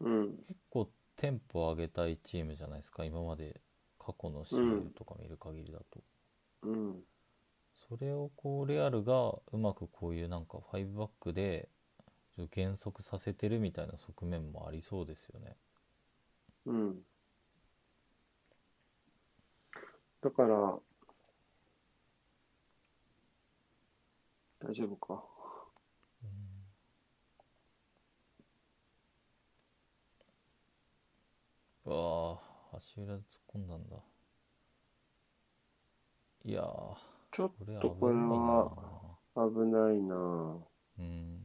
うん、結構テンポを上げたいチームじゃないですか今まで過去のシールとか見る限りだと、うん、それをこうレアルがうまくこういうなんか5バックで減速させてるみたいな側面もありそうですよね。うん。だから、大丈夫か。うわあ足裏で突っ込んだんだ。いやーちょっとこれは危ないなうん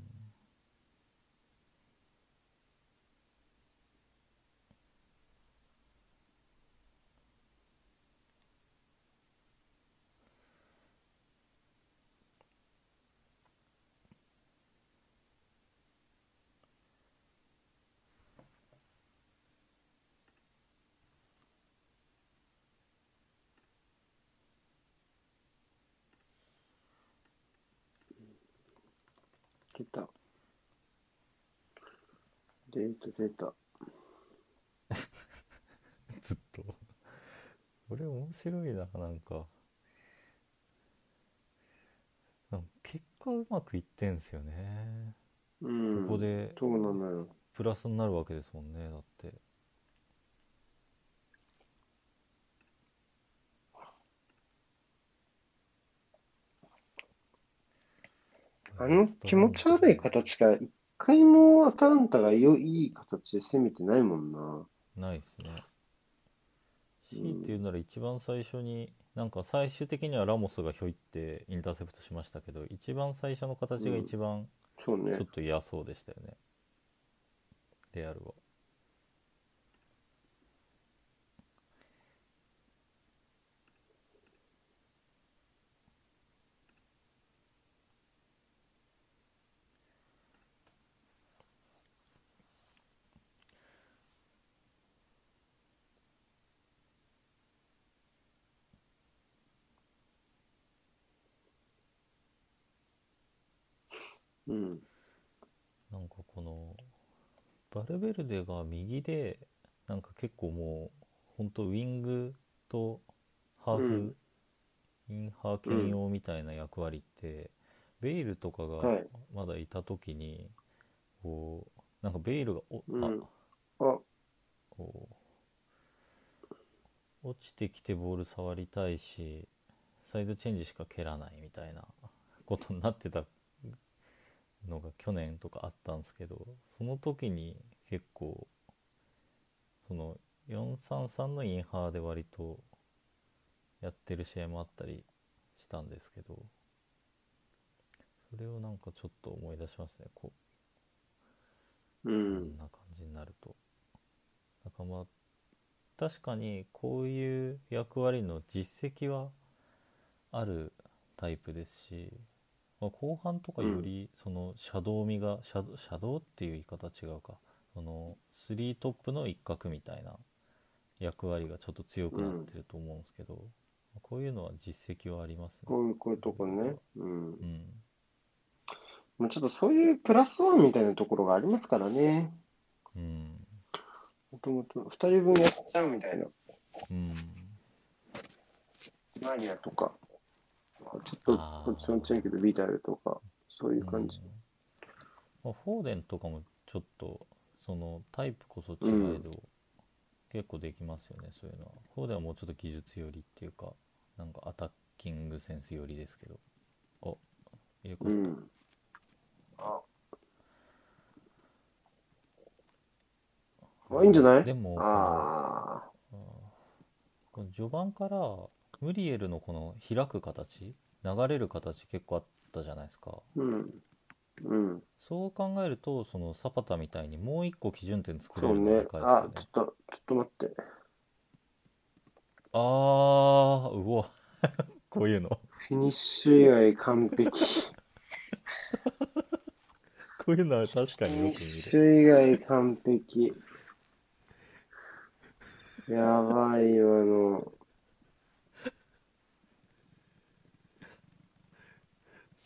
出た。出た出た。(laughs) ずっとこれ面白いななんかなんか結果うまくいってんすよね、うん。ここでそうなのよ。プラスになるわけですもんねだってあの気持ち悪い形から一回もアタランタがよいい形で攻めてないもんな。ないですね強いて言うなら一番最初になんか最終的にはラモスがひょいってインターセプトしましたけど一番最初の形が一番ちょっ。と嫌そうでしたよね、レアルはうん。なんかこのバルベルデが右でなんか結構もうほんとウィングとハーフ、うん。インハー兼用みたいな役割って、ベイルとかがはい。まだいた時にこうなんかベイルがお、うん。ああ、こう落ちてきてボール触りたいしサイドチェンジしか蹴らないみたいなことになってたのが去年とかあったんですけどその時に結構その433のインハーで割とやってる試合もあったりしたんですけどそれをなんかちょっと思い出しますねこううこんん。な感じになると。だからまあ確かにこういう役割の実績はあるタイプですし、まあ、後半とかよりそのシャドウ味が、シャドシャドウっていう言い方は違うかその3トップの一角みたいな役割がちょっと強くなってると思うんですけど、こういうのは実績はありますね。こういう、こういうとこね。うん。うん、もうちょっとそういうプラスワンみたいなところがありますからね。うん、もともと二人分やっちゃうみたいな。うん、マリアとか、ちょっとあー。ポジション違うけど、ビタルとか、そういう感じ。うん。まあ、フォーデンとかもちょっとそのタイプこそ違えど、結構できますよねそういうのは。フォーデンはもうちょっと技術寄りっていうかなんかアタッキングセンス寄りですけど。お入れ替わっうん。あ、たあいいんじゃない？でもああ。この序盤からムリエルのこの開く形流れる形結構あったじゃないですかうん。うん。そう考えるとそのサパタみたいにもう一個基準点作れるので。かいですあよ、ねちょっと、ちょっと待って。あーうわ (laughs) こういうのフィニッシュ以外完璧。(laughs) こういうのは確かフィによくニッシ見るュ以外完璧。やばい、今の。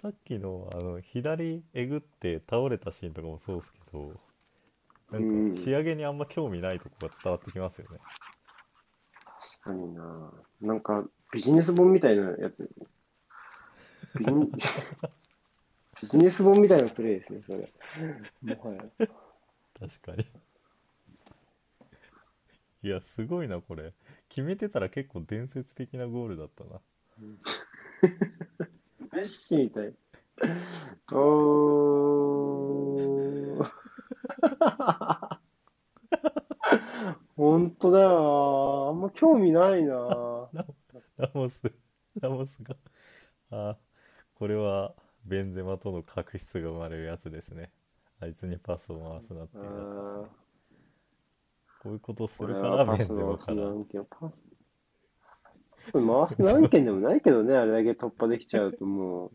さっきのあの左えぐって倒れたシーンとかもそうですけどなうんんか仕上げにあんま興味ないとこが伝わってきますよね確かにな。なんか、ビジネス本みたいなやつ。ビン (laughs) ビジネス本みたいなプレイですね、それ。もはや。確かにいやすごいなこれ決めてたら結構伝説的なゴールだったなメッシみたい。おー。本当だよな。あんま興味ないな。ラモスラモスがあこれはベンゼマとの確執が生まれるやつですねあいつにパスを回すなっていうやつですねこういうことするからベンゼマから回す何件でもないけどね、あれだけ突破できちゃうとも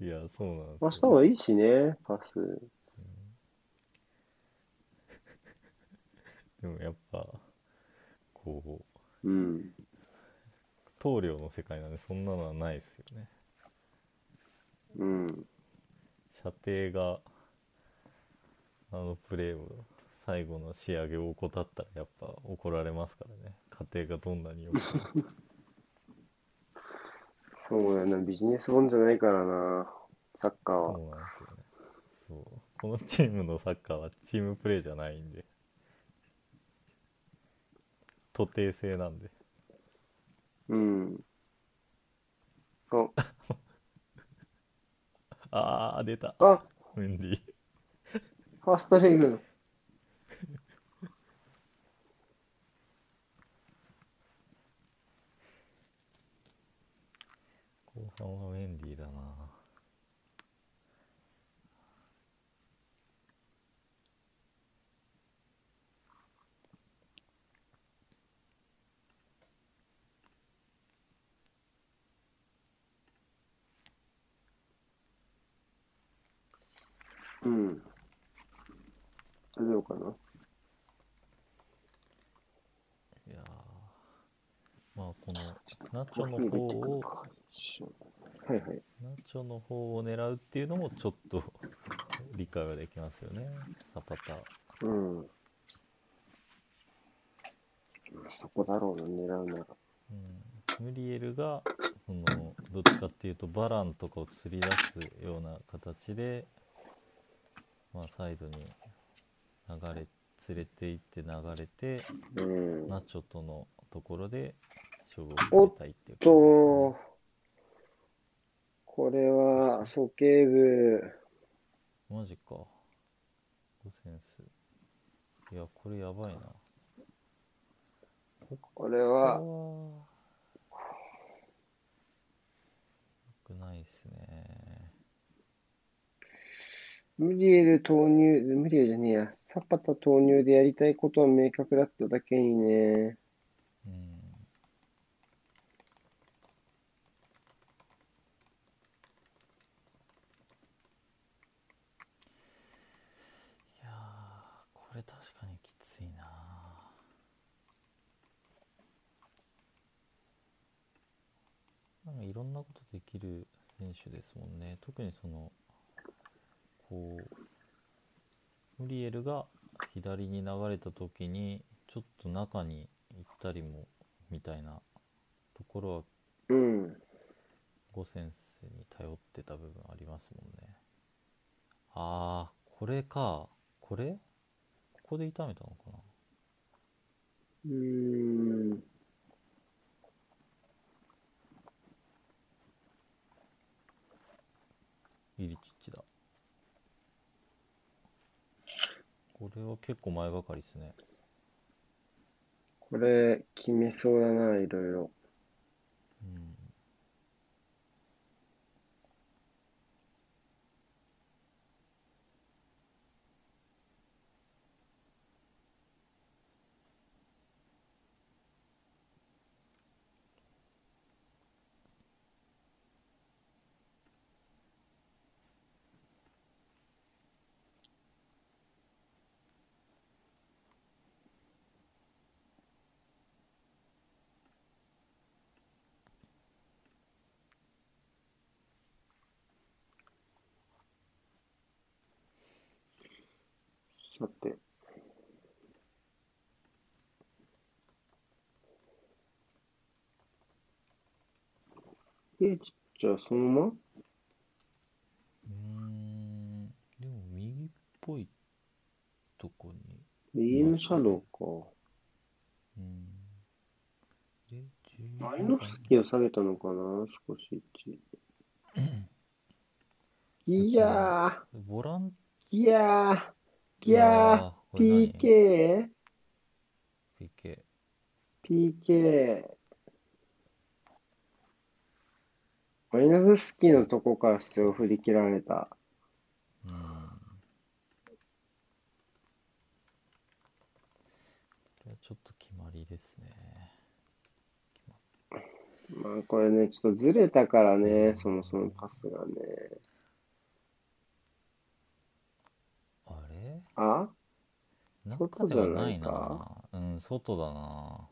う。(laughs) いやそうなんです回した方がいいしね、パス。(laughs) でもやっぱこううん。棟梁の世界なんでそんなのはないですよねうん。射程があのプレーを最後の仕上げを怠ったらやっぱ怒られますからね家庭がどんなによく (laughs) そうだよな、ビジネス本じゃないからな、サッカーは。そうなんですよね。そう。このチームのサッカーはチームプレーじゃないんで。徒弟制なんで。うん。あ、(laughs) ああ出た。あ、メンディー。ファーストレグ。後半はメンディーだな。うん。大丈夫かな。いやー。まあこのナチョの方をはいはい。ナチョの方を狙うっていうのもちょっと理解はできますよねサパタうん。まあそこだろうな、狙うなら。うん、ムリエルがそのどっちかっていうとバランとかを釣り出すような形で、まあ、サイドに流れ連れて行って流れてうん。ナチョとのところで勝負を決めたいっていう感と、これは、鼠径部。マジか5センスいやこれやばいなこれこは、こは良くないっすねムリエル投入、ムリエルじゃねえや。サパタ投入でやりたいことは明確だっただけにね。うんいやーこれ確かにきついななんかいろんなことできる選手ですもんね特にそのこうムリエルが左に流れた時にちょっと中に行ったりもみたいなところはうん。ゴセンスに頼ってた部分ありますもんねあーこれかこれ？ここで痛めたのかなうーん。イリチッチだこれは結構前がかりですねこれ、決めそうだな、いろいろ。うんさて。え、じゃあそのまま？うーん。でも右っぽいとこに。右のシャドウか。うん。でマイノフスキーを下げたのかな？少し位置。(coughs) いやボランー、いやー、いいややーー、PK、PK PK。マイノフスキーのとこから出場振り切られた。うん。ちょっと決まりですね。まあこれね、ちょっとずれたからね、そもそもパスがね。あれ？あ？中ではないな。うん外だな。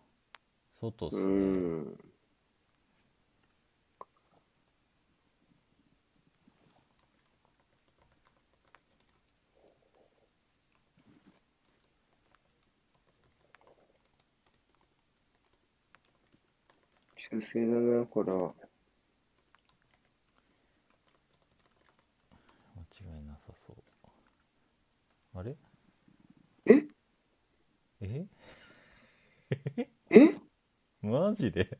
外っすうねん。修正だな、これは。間違いなさそう。あれ？え？え？え？マジで？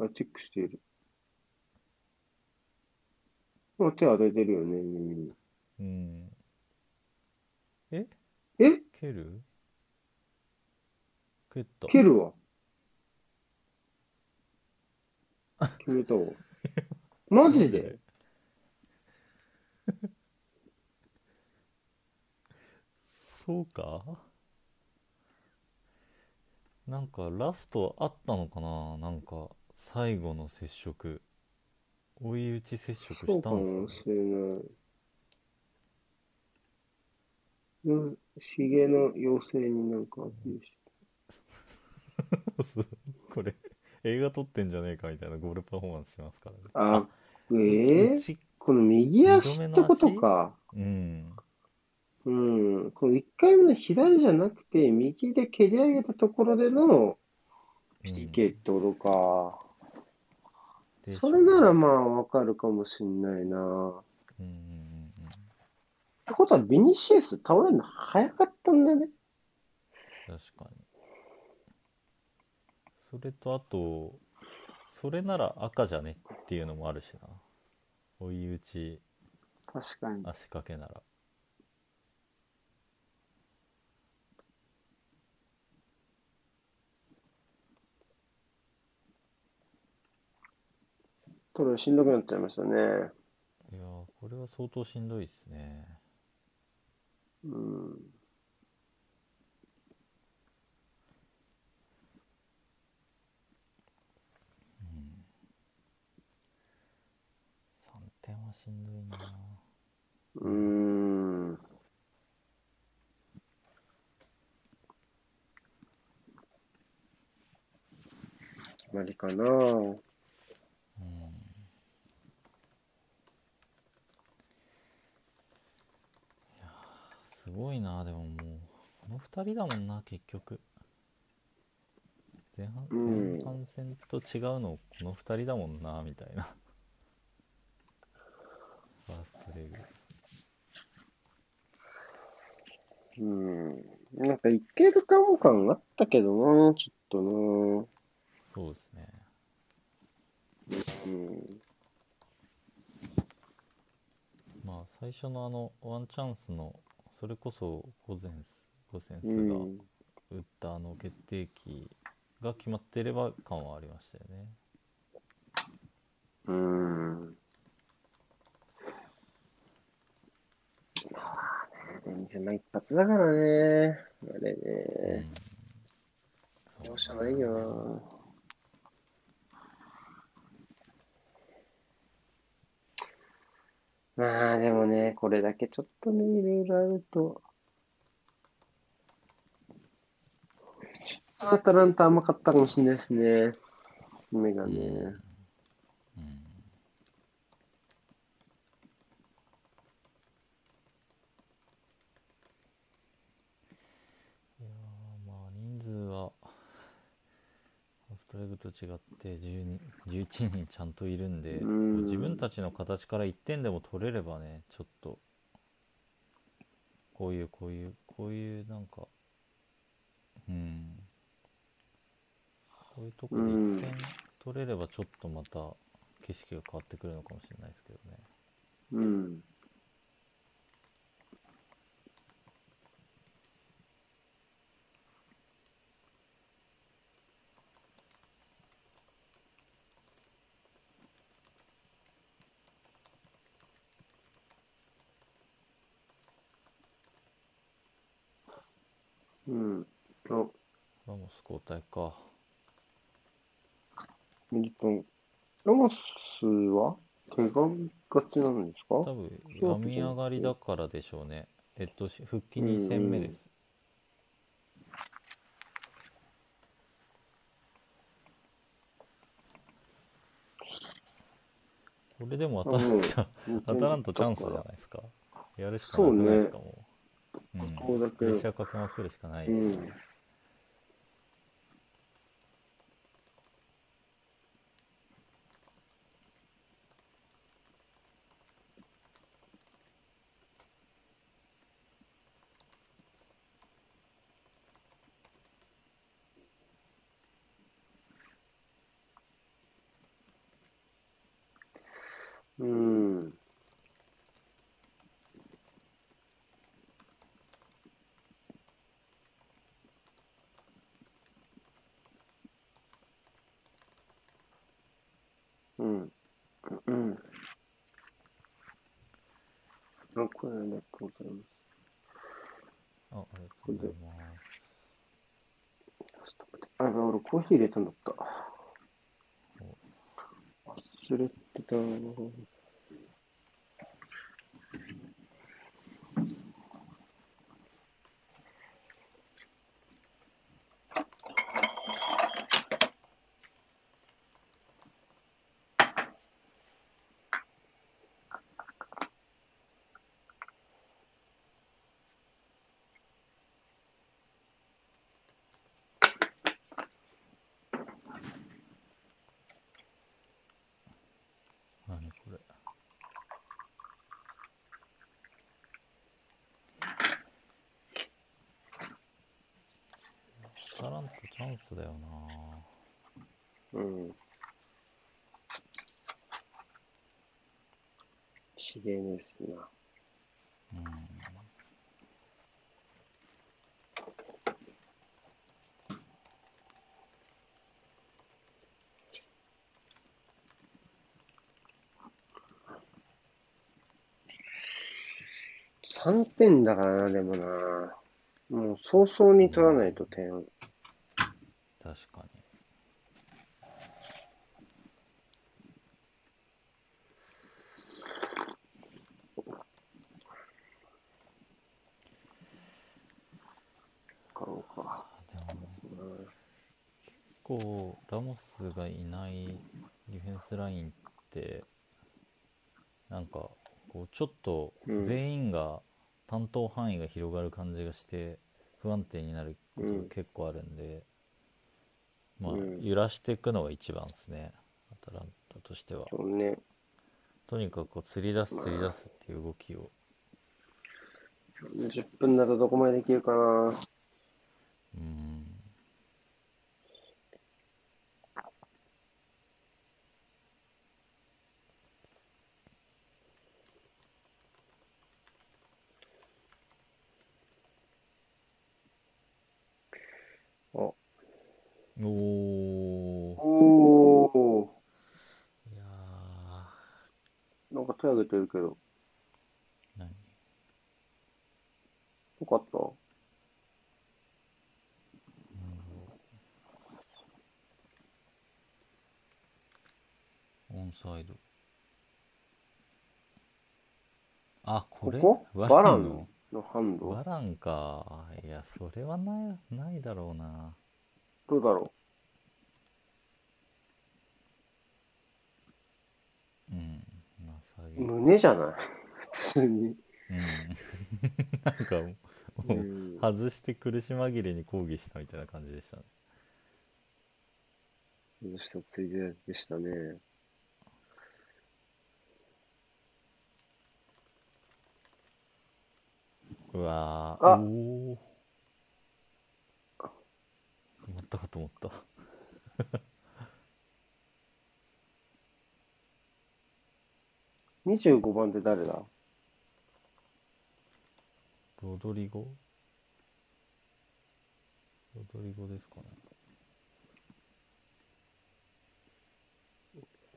あ、チェックしている。もう手当ててるよね、耳に。うん。え？え？蹴る？蹴った。蹴るわ。決めたわ。マジで？そうか？なんかラストあったのかな？なんか最後の接触追い打ち接触そうかしたんですもかしれない。よひげの妖精になんかアピールして。(laughs) これ映画撮ってんじゃねえかみたいなゴールパフォーマンスしますからね。あ、ええうちこの右足ってことか。うん。うん。この1回目の左じゃなくて、右で蹴り上げたところでのうん PK ってことか。でしょそれならまあわかるかもしんないな。うんうんうんうん。ってことはビニシウス倒れるの早かったんだね。確かに。それとあと、それなら赤じゃねっていうのもあるしな。追い打ち確かに。足掛けなら。しんどくなっちゃいましたね。いやーこれは相当しんどいですね。うん。うん。3しんどいな。うーん。決まりかな。うん。いやーすごいな、でももう、この2人だもんな、結局。前半、うん前半戦と違うの、この2人だもんな、みたいな。ファーストレグ。うん。なんかいけるかも感あったけどな、ちょっとな。そうですね。うん。まあ、最初のあの、ワンチャンスの、それこそ、ゴゼンス、ゴセンスがうん。打ったあの決定機が決まっていれば感はありましたよね。うん。まあね、ベンゼマ一発だからね。あれね。うん。容赦ないよな。まあでもね、これだけちょっとね、いろいろあると。ちょっとアタランタ甘かったかもしれないですね。目がね。うん。いやーまあ人数はファーストレグと違って12 11人ちゃんといるんで、こううん自分たちの形から1点でも取れればねちょっとこういうこういうこういうなんかうんこういうとこで1点取れればちょっとまた景色が変わってくるのかもしれないですけどね。うん。うん。あ、ラモス交代か。ミリトン。ラモスは怪我がちなんですか？多分病み上がりだからでしょうね。えっと、し復帰2戦目です。これでもアタランタ、アタランタチャンスじゃないですか。やるしかなくないですか、もう。うん。プレッシャーかけまくるしかないですよ。うん。うん。うん。うん。あ、これありがとうございます。あ、ありがとうございます。あ、俺コーヒー入れたんだった。忘れてた。これアタランタチャンスだよなうん。しげねですな。うん3点だからな、でもな。もう早々に取らないと点。確かにかろうか。でも結構ラモスがいないディフェンスラインってなんかこうちょっとうん。全員が担当範囲が広がる感じがして不安定になることが結構あるんで、まあうん。揺らしていくのが一番ですね。アタランタとしては。とにかくこう釣り出す釣り出すっていう動きを。30分だとどこまでできるかな。うんあ、おーおいやー。なんか手挙げてるけど。ー何？よかった。オンサイド。あこれ？ここ？ワバランののハンド？ワランか。いやそれはないないだろうな。どうだろうんまあ下うげうん胸じゃない？普通に。(laughs) なんかもう、うん。外して苦し紛れに抗議したみたいな感じでしたね。どうしたついででしたね。うわー。あ。おお止まったかと思った25番って誰だ？ロドリゴ？ロドリゴですかね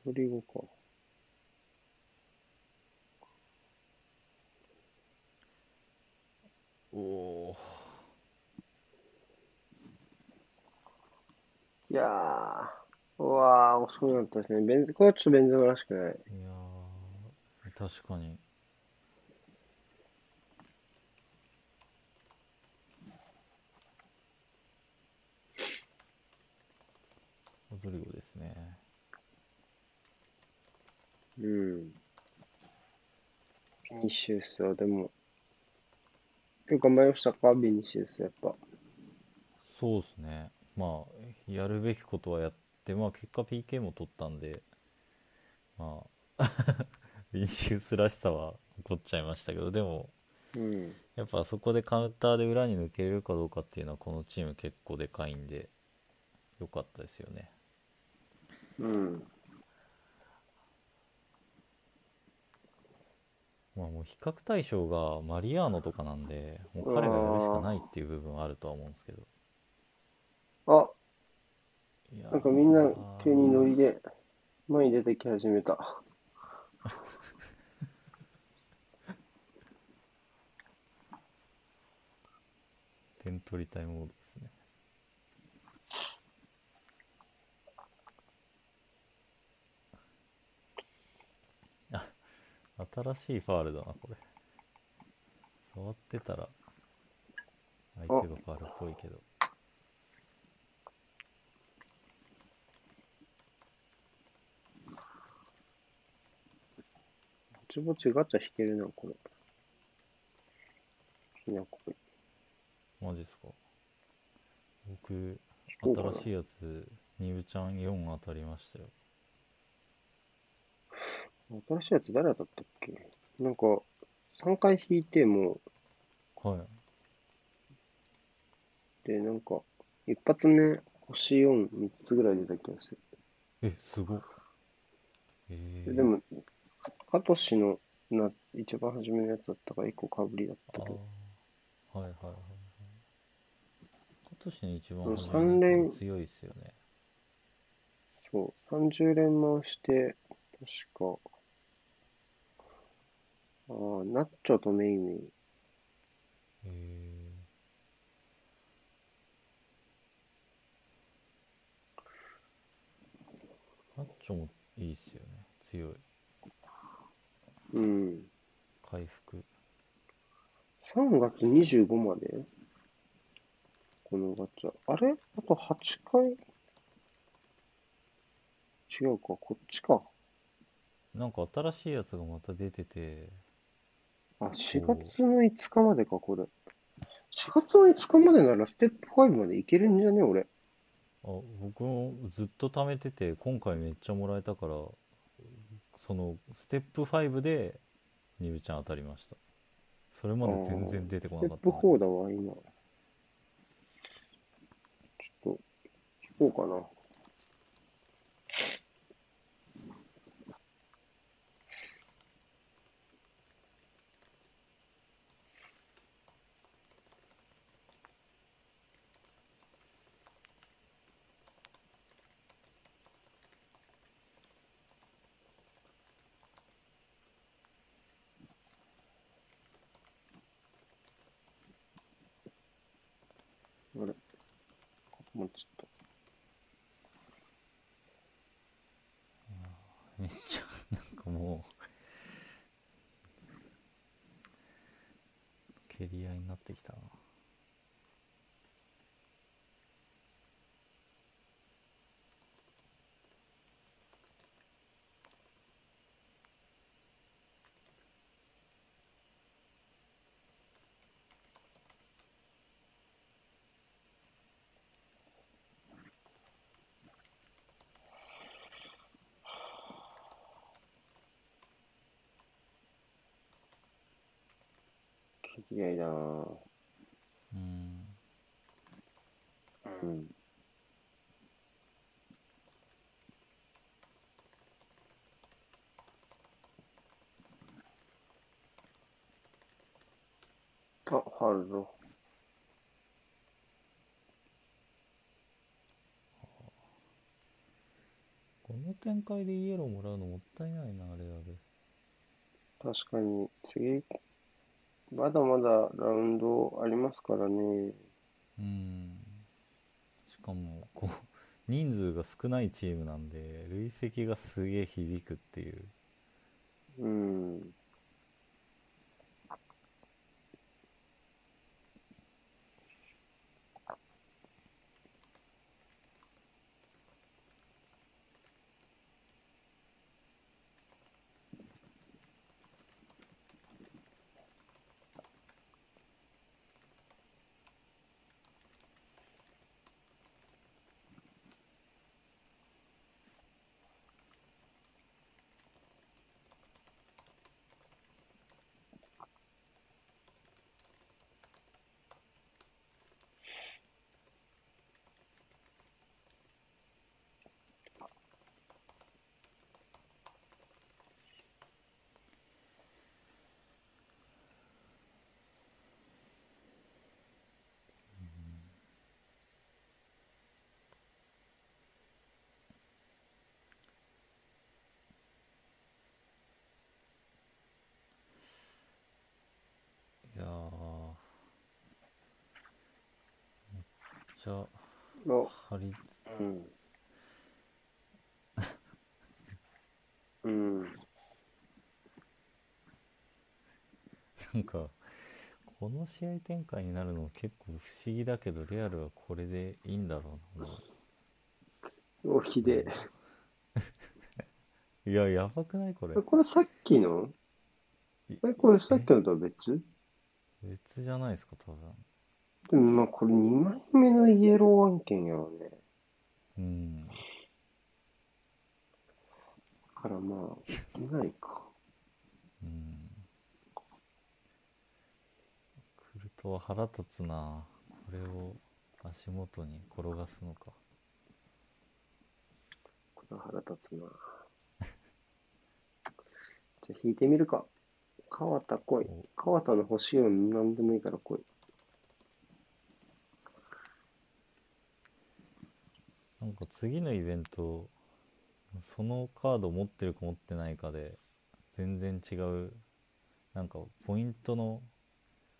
ロリゴか。おおいやー、うわー、遅くなったですね。ベンズ、これはちょっとベンズマらしくない。いやー確かに。ロドリゴですね。うん。ビニシウスはでも、結構頑張りましたか？ビニシウス、やっぱ。そうですね。まあやるべきことはやってまあ結果 PK も取ったんでまあビニシウスらしさは起こっちゃいましたけどでもうん。やっぱそこでカウンターで裏に抜けれるかどうかっていうのはこのチーム結構でかいんで良かったですよねうん。まあもう比較対象がマリアーノとかなんでもう彼がやるしかないっていう部分はあるとは思うんですけどあ、なんかみんな急にノリで前に出てき始めた。点取りたいモードですね。あ新しいファールだなこれ。触ってたら相手がファールっぽいけど。ぼちぼちガチャ引けるな、これ。きなこ。マジっすか？僕新しいやつニブちゃん4当たりましたよ新しいやつ誰だったっけ？なんか、3回引いてもはい。う、で、なんか、一発目、星4、3つぐらい出た気がする。え、すごっ。えー、でも、カトシのな一番初めのやつだったから1個かぶりだったあはいはいはい。今年の一番強いっすよね。そう、30連回して、確か、ああ、ナッチョとメイメイ。えー、マッチョもいいっすよね。強い。うん。回復。3月25まで？このガチャ。あれ？あと8回？違うか、こっちか。なんか新しいやつがまた出てて、あ、4月の5日までか、これ。4月の5日までならステップ5までいけるんじゃね？俺。あ僕もずっと貯めてて今回めっちゃもらえたからそのステップ5でニブちゃん当たりましたそれまで全然出てこステップなかったの4だわ、今。ちょっと、聞こうかな。あれもうちょっめっちゃなんかもう蹴り合いになってきたなと、切り合いだなうんうん。あ、入るぞ。この展開でイエローもらうのもったいないなあれあれ確かに、次、まだまだラウンドありますからね。うんしかもこう (laughs) 人数が少ないチームなんで累積がすげえ響くっていううん。ちゃあ、張り。うん。うん。なんかこの試合展開になるの結構不思議だけどレアルはこれでいいんだろうな。もおひで。う (laughs) いややばくないこれ？え。これさっきの？いえ、これさっきのとは別？別じゃないですか多分でもまあこれ2枚目のイエロー案件やろね。うんからまあ、いないか。うんクルトは腹立つなこれを足元に転がすのかこれは腹立つな。(laughs) じゃあ引いてみるか。川田来いお。川田の欲しいの何でもいいから来い。なんか次のイベントそのカード持ってるか持ってないかで全然違うなんかポイントの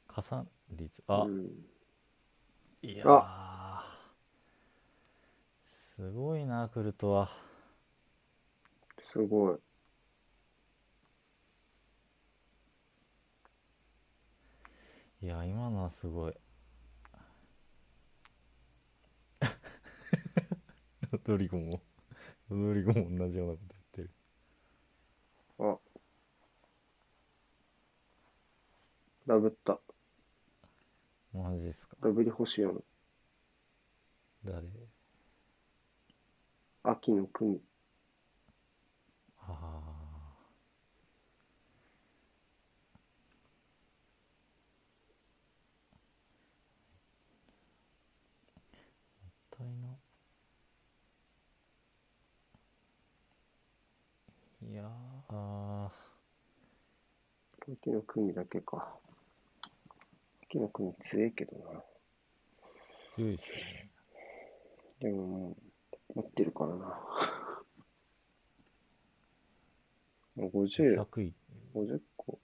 加算率。あ、うん、いやーすごいなクルトは。すごい。いや今のはすごいドリゴもロドリゴも同じようなこと言ってるあ。ダブった。マジっすかダブり欲しいよ誰？秋の組。ああもったいないやーあ秋の組だけか。秋の組強いけどな。ー強いっすよねでももう、持ってるからな。もう50、100い50個？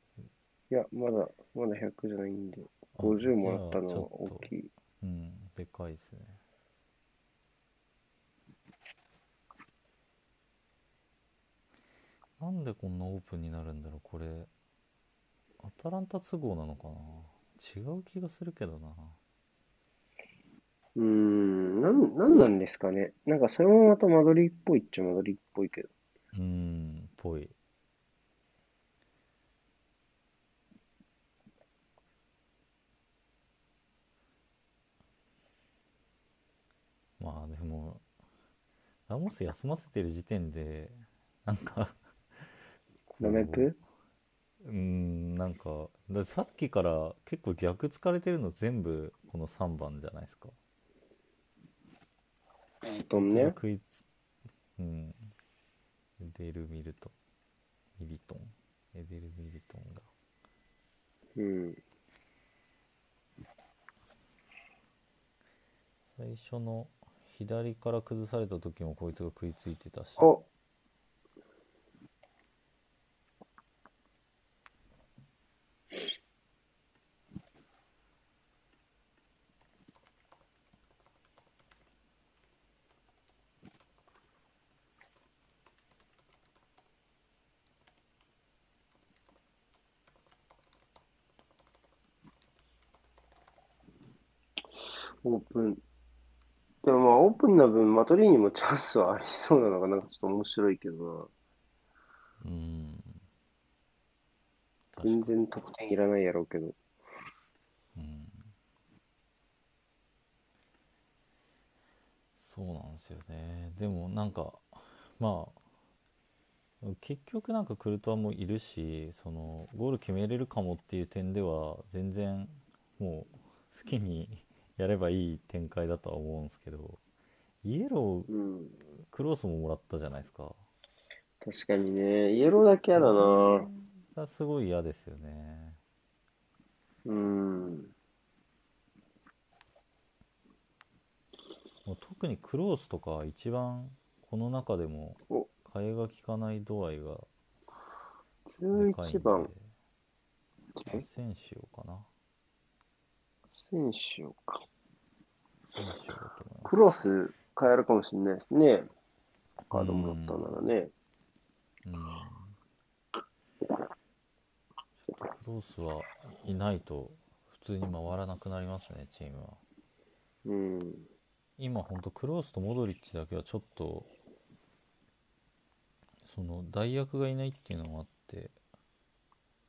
いや、まだ、まだ100じゃないんで、あ50もらったのはじゃあちょっと大きい。うんでかいっすねなんでこんなオープンになるんだろうこれアタランタ都合なのかな？違う気がするけどなうーん、なん、なんなんですかね。なんかそれもまた間取りっぽいっちゃ間取りっぽいけど。うーんぽいまあでもラモス休ませてる時点でなんかラメプ？うーんなんかださっきから結構逆疲れてるの全部この3番じゃないですか。とんね。食いつうん。エデルミルト。ミリトン。エデルミリトンだうん。最初の左から崩された時もこいつが食いついてたし。おオープン。でもまあ、オープンな分、マトリーにもチャンスはありそうなのが、なんかちょっと面白いけどうーんな。確かに全然得点いらないやろうけど。うんそうなんですよねでもなんかまあ結局なんかクルトワもいるしそのゴール決めれるかもっていう点では全然もう好きにやればいい展開だとは思うんですけどイエローうん。クロスももらったじゃないですか確かにね、イエローだけやだな。がすごい嫌ですよねうん。もう特にクロースとか一番この中でもお、替えが利かない度合いがでかいん11で番、アセンシオかな選手をか。クロス変えるかもしれないですね。カードもらったならね。うんちょっとクロースはいないと普通に回らなくなりますねチームはうん。今ほんとクロースとモドリッチだけはちょっとその代役がいないっていうのもあって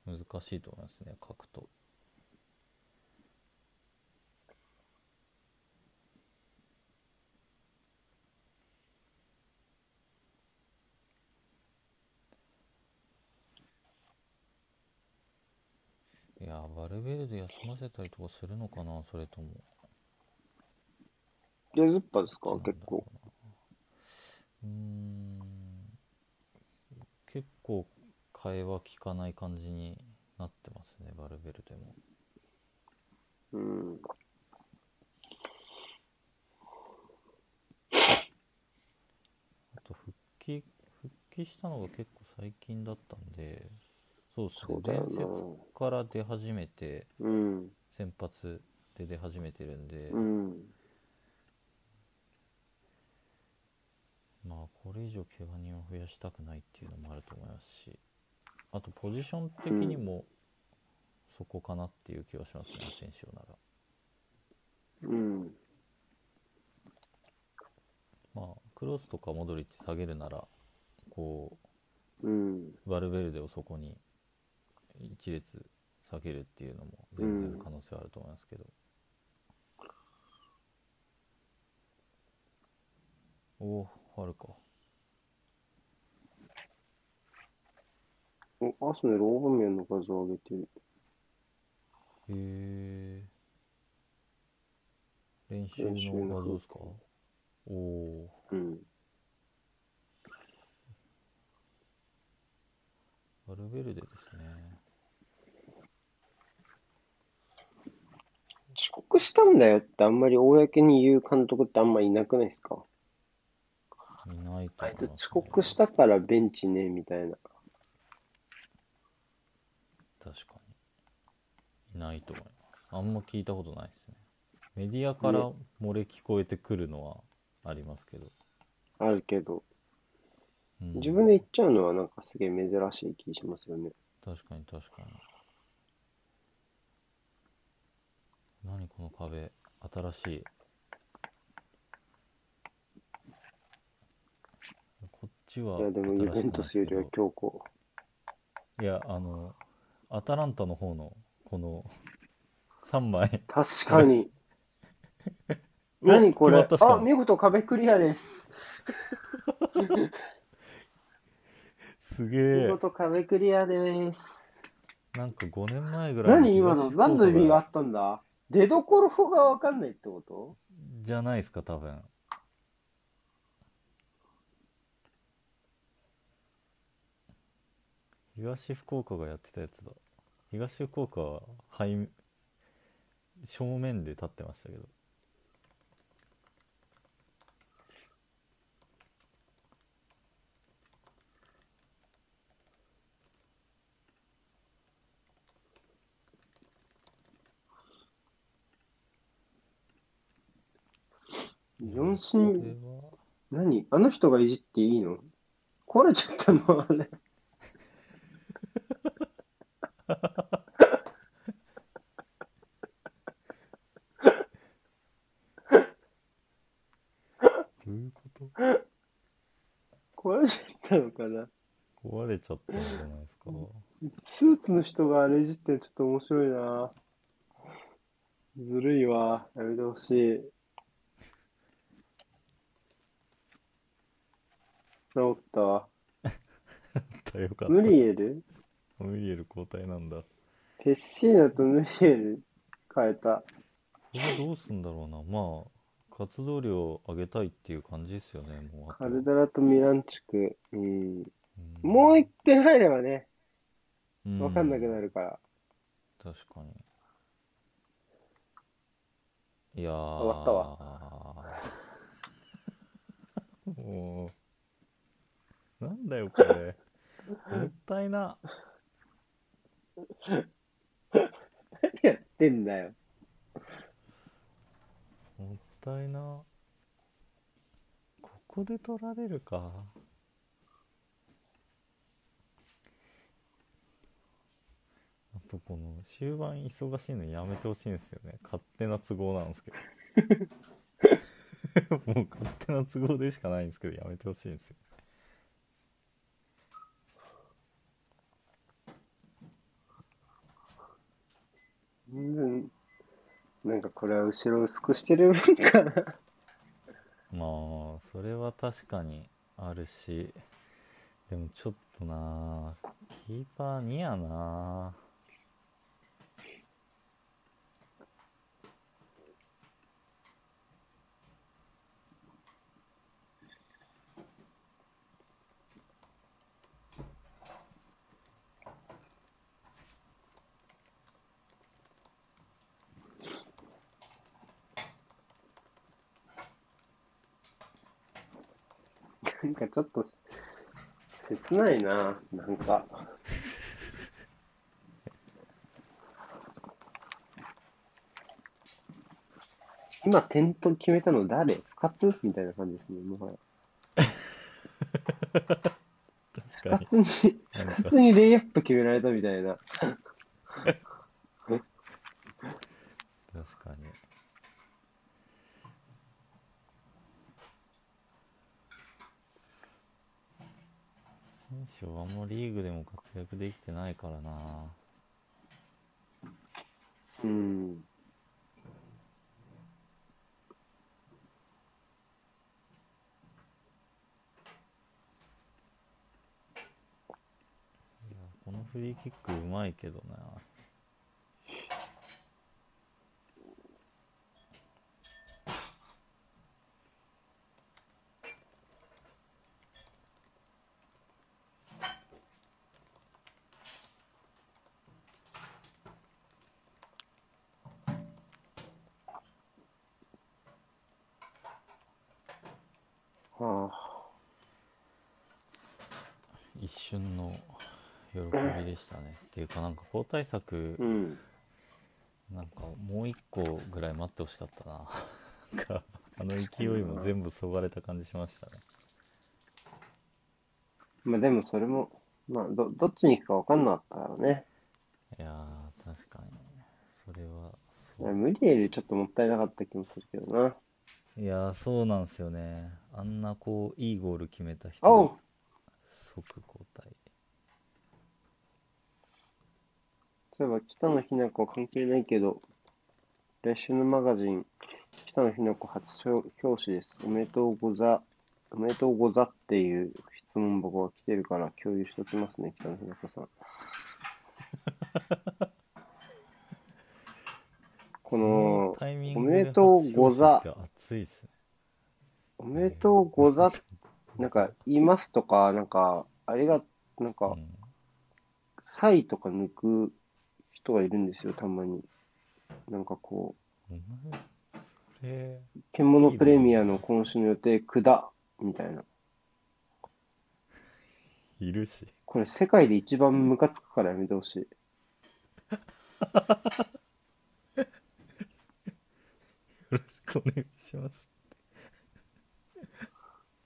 難しいと思いますね書くとバルベルで休ませたりとかするのかなそれとも。出ずっぱですか？結構。うん。結構替えは効かない感じになってますねバルベルでも。うん。あと復帰復帰したのが結構最近だったんでそうですねそうだよ前節から出始めてな。うん。先発で出始めてるんで、うん。まあこれ以上怪我人を増やしたくないっていうのもあると思いますしあとポジション的にもそこかなっていう気はしますね、選手ならうん。まあクロスとかモドリッチ下げるならこうん。うバルベルデをそこに一列下げるっていうのも全然可能性はあると思いますけど、おおあるか。お、アスネルオーバーメンの画像を上げてる。へえ練習のの画像ですか？おおうん。バルベルデですね遅刻したんだよってあんまり公に言う監督ってあんまいなくないですか？いないとあいつ思います、ね、遅刻したからベンチね、みたいな。確かに。いないと思います。あんま聞いたことないですね。メディアから漏れ聞こえてくるのはありますけど、あるけど、うん。自分で言っちゃうのはなんかすげえ珍しい気しますよね。確かに確かに何この壁。新しい。こっちはいや、でもユベントスよりは強固。いやあのアタランタの方のこの3枚。確かに。(laughs) お何これ？あ、見事壁クリアです。すげえ。見事壁クリアです。なんか5年前ぐらい何今の？何の意味があったんだ？出どころが分かんないってこと？じゃないですか多分。東福岡がやってたやつだ。東福岡は背正面で立ってましたけど。四こ進、何？あの人がいじっていいの？壊れちゃったの？(laughs) あれ。どういうこと？壊れちゃったのかな？壊れちゃったんじゃないですか？スーツの人があれいじってちょっと面白いな。ずるいわ。やめてほしい。治った。(laughs) わ。よかった。ムリエルムリエル交代なんだ。ペッシーナとムリエル変えた。これどうすんだろうな。まあ活動量を上げたいっていう感じですよね。もうあと。カルダラとミランチュク。うん。うん。もう一点入ればね、うん。わかんなくなるから。確かに。いやー。終わったわ。(laughs) もうなんだよこれ。もったいな。何やってんだよ。もったいな。ここで取られるか。あとこの終盤忙しいのやめてほしいんですよね。勝手な都合なんですけど。(laughs) もう勝手な都合でしかないんですけどやめてほしいんですよ全然、なんかこれは後ろ薄くしてるかな。まあそれは確かにあるし。でもちょっとなキーパー2やな。なんかちょっと、切ないな、なんか。今、点と決めたの誰？深津みたいな感じですね、もはや。(laughs) 確に津に、なんか深津にレイアップ決められたみたいな。確かに選手はあんまリーグでも活躍できてないからなうん。いやこのフリーキックうまいけどなはあ。一瞬の喜びでしたねっていうかなんか交代策うん。なんかもう一個ぐらい待ってほしかったななんかあの勢いも全部そがれた感じしましたねまあでもそれも、まあど、どっちに行くか分かんなかったからね。いやー確かにそれはそう無理よりちょっともったいなかった気もするけどな。いやーそうなんですよねあんなこういいゴール決めた人が即交代そういえば北野日向子関係ないけど、来週のマガジン、北野日向子初表表紙です。おめでとうござ、おめでとうござっていう質問箱が来てるから共有しときますね、北野日向子さん。(laughs) この、おめでとうござ熱いっすねおめでとうござ、なんか、言いますとか、なんか、ありが、なんか、うんサイとか抜く人がいるんですよ、たまに。なんかこう、それ獣プレミアの今週の予定、くだ、みたいな。いるしこれ世界で一番ムカつくからやめてほしい。よろしくお願いします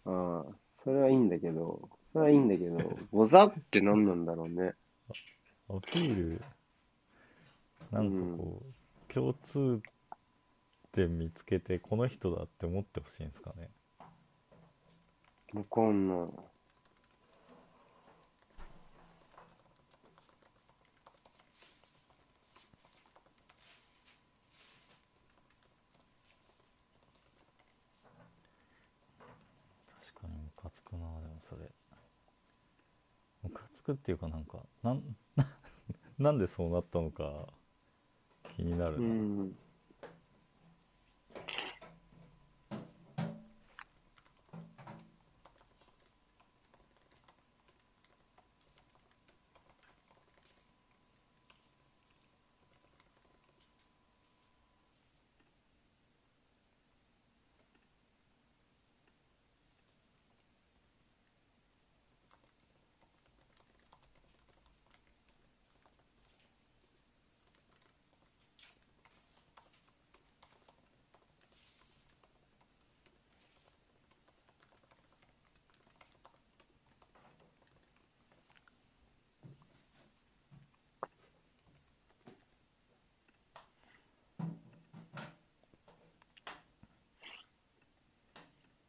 ああ、それはいいんだけど、それはいいんだけど、ござって何なんだろうね。アピールなんかこう、共通点見つけてこの人だって思ってほしいんですかねわかんない。確かにムカつくなでもそれムカつくっていうかなんかなん (laughs) なんでそうなったのか気になるう、ん。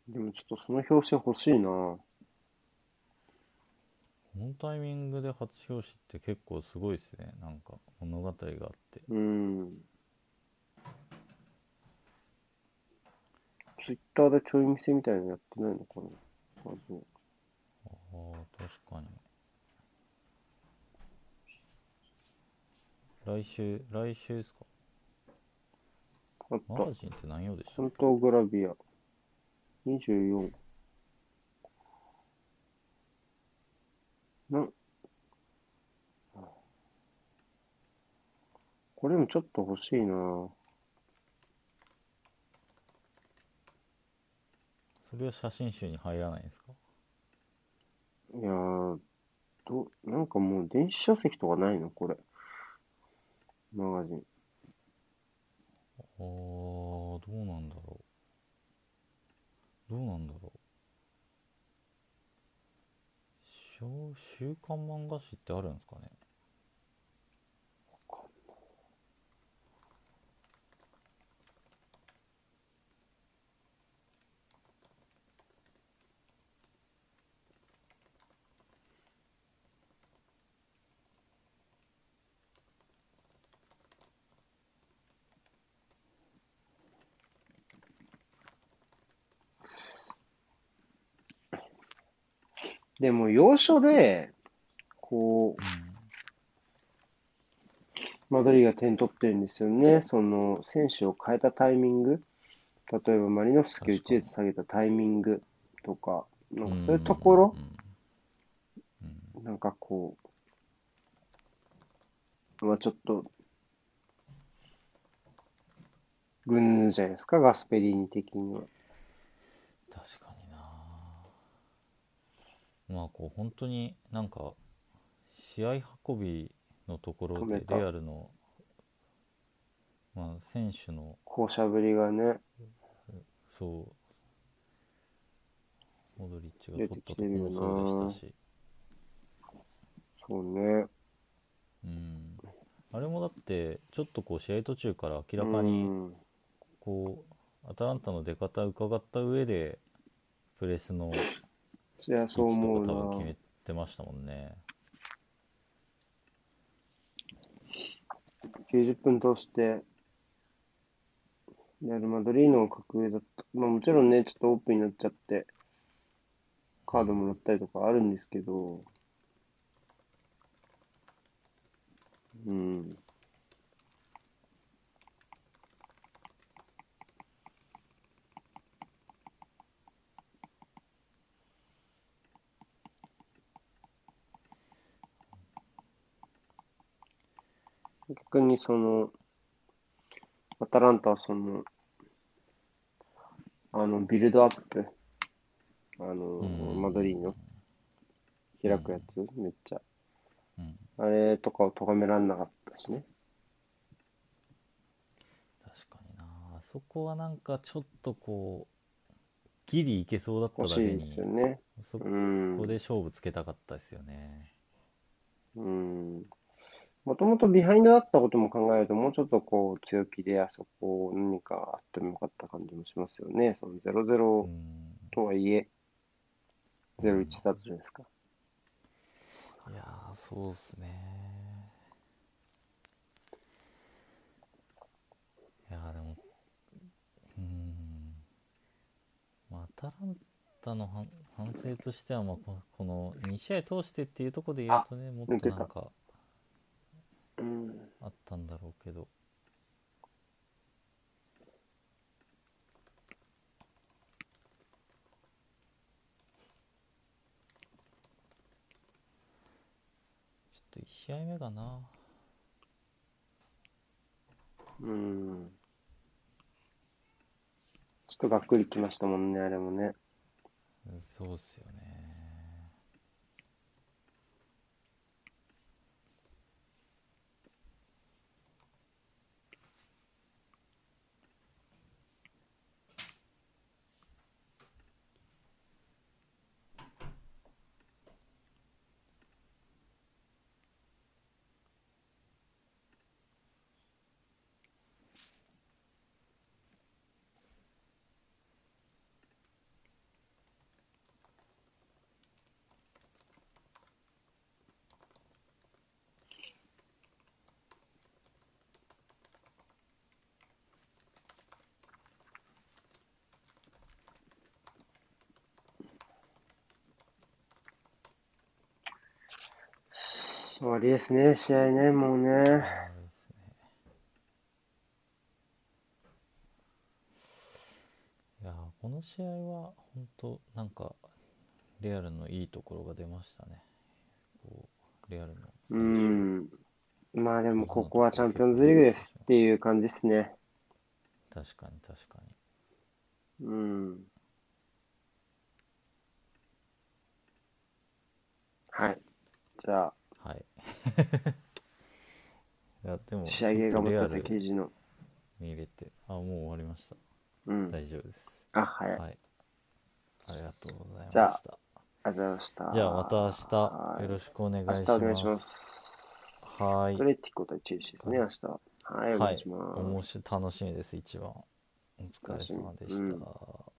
でもちょっとその表紙欲しいな。このタイミングで初表紙って結構すごいですねなんか物語があってうん。ツイッターでちょい見せみたいなのやってないのかなああ確かに来週来週ですか？マガジンって何曜でしたっけ？サントグラビア。24。な、これもちょっと欲しいなそれは写真集に入らないんですか？いやー、ど、なんかもう電子書籍とかないの？これ。マガジン。あーどうなんだろうどうなんだろう。週刊漫画誌ってあるんですかね。でも、要所で、こう、マドリーが点取ってるんですよね。その、選手を変えたタイミング。例えば、マリノフスキを1列下げたタイミングとか、なんかそういうところ、なんかこう、まあちょっと、軍じゃないですか、ガスペリーニ的には。確かまあこう本当になんか試合運びのところでレアルの、まあ、選手の校舎ぶりがね、そう。モドリッチが取ったところもそうでしたし、そうね。うん、あれもだってちょっとこう試合途中から明らかにうん。こうアタランタの出方を伺った上でプレスの位そりゃそう思うか多分決な。めてましたもんね。90分通して、レアル・マドリーノを格上だった。まあもちろんね、ちょっとオープンになっちゃって、カードもらったりとかあるんですけど、うん。逆にその、アタランタはその、あの、ビルドアップ、あの、うんマドリーの開くやつ、めっちゃ。うん、あれとかを咎めらんなかったしね。確かになあそこはなんかちょっとこうギリいけそうだった欲だけにしいですよね。そこうん。で勝負つけたかったですよね。うん。もともとビハインドだったことも考えると、もうちょっとこう、強気であそこ何かあってもよかった感じもしますよね。そのう0-0ん。とはいえ、0-1スタートじゃないですか？いやーそうっすね。いやーでもうーん。まあアタランタの反反省としてはまあここの2試合通してっていうところで言うとねもっとなんかうん。あったんだろうけどちょっと1試合目がなうん。ちょっとがっくりきましたもんね、あれもね。そうっすよね終わりですね、試合ね、もうね。いやーこの試合は本当なんかレアルのいいところが出ましたねこうレアルのうん。まあでも、ここはチャンピオンズリーグですっていう感じですね。確かに確かにうん。じゃはい。(laughs) いや、でも、あ、仕上げがちょっとリアル持ってた記事の。見れて、あ、もう終わりました。うん。大丈夫です。あ。はい。ありがとうございまじゃあした。ありがとうございました。じゃあ、また明日、はいよろしくお願いします。はーいト。レティコ対チェルシーですね、明日は。はい、おはい願いし。ます。面白い楽しみです、一番。お疲れ様でした。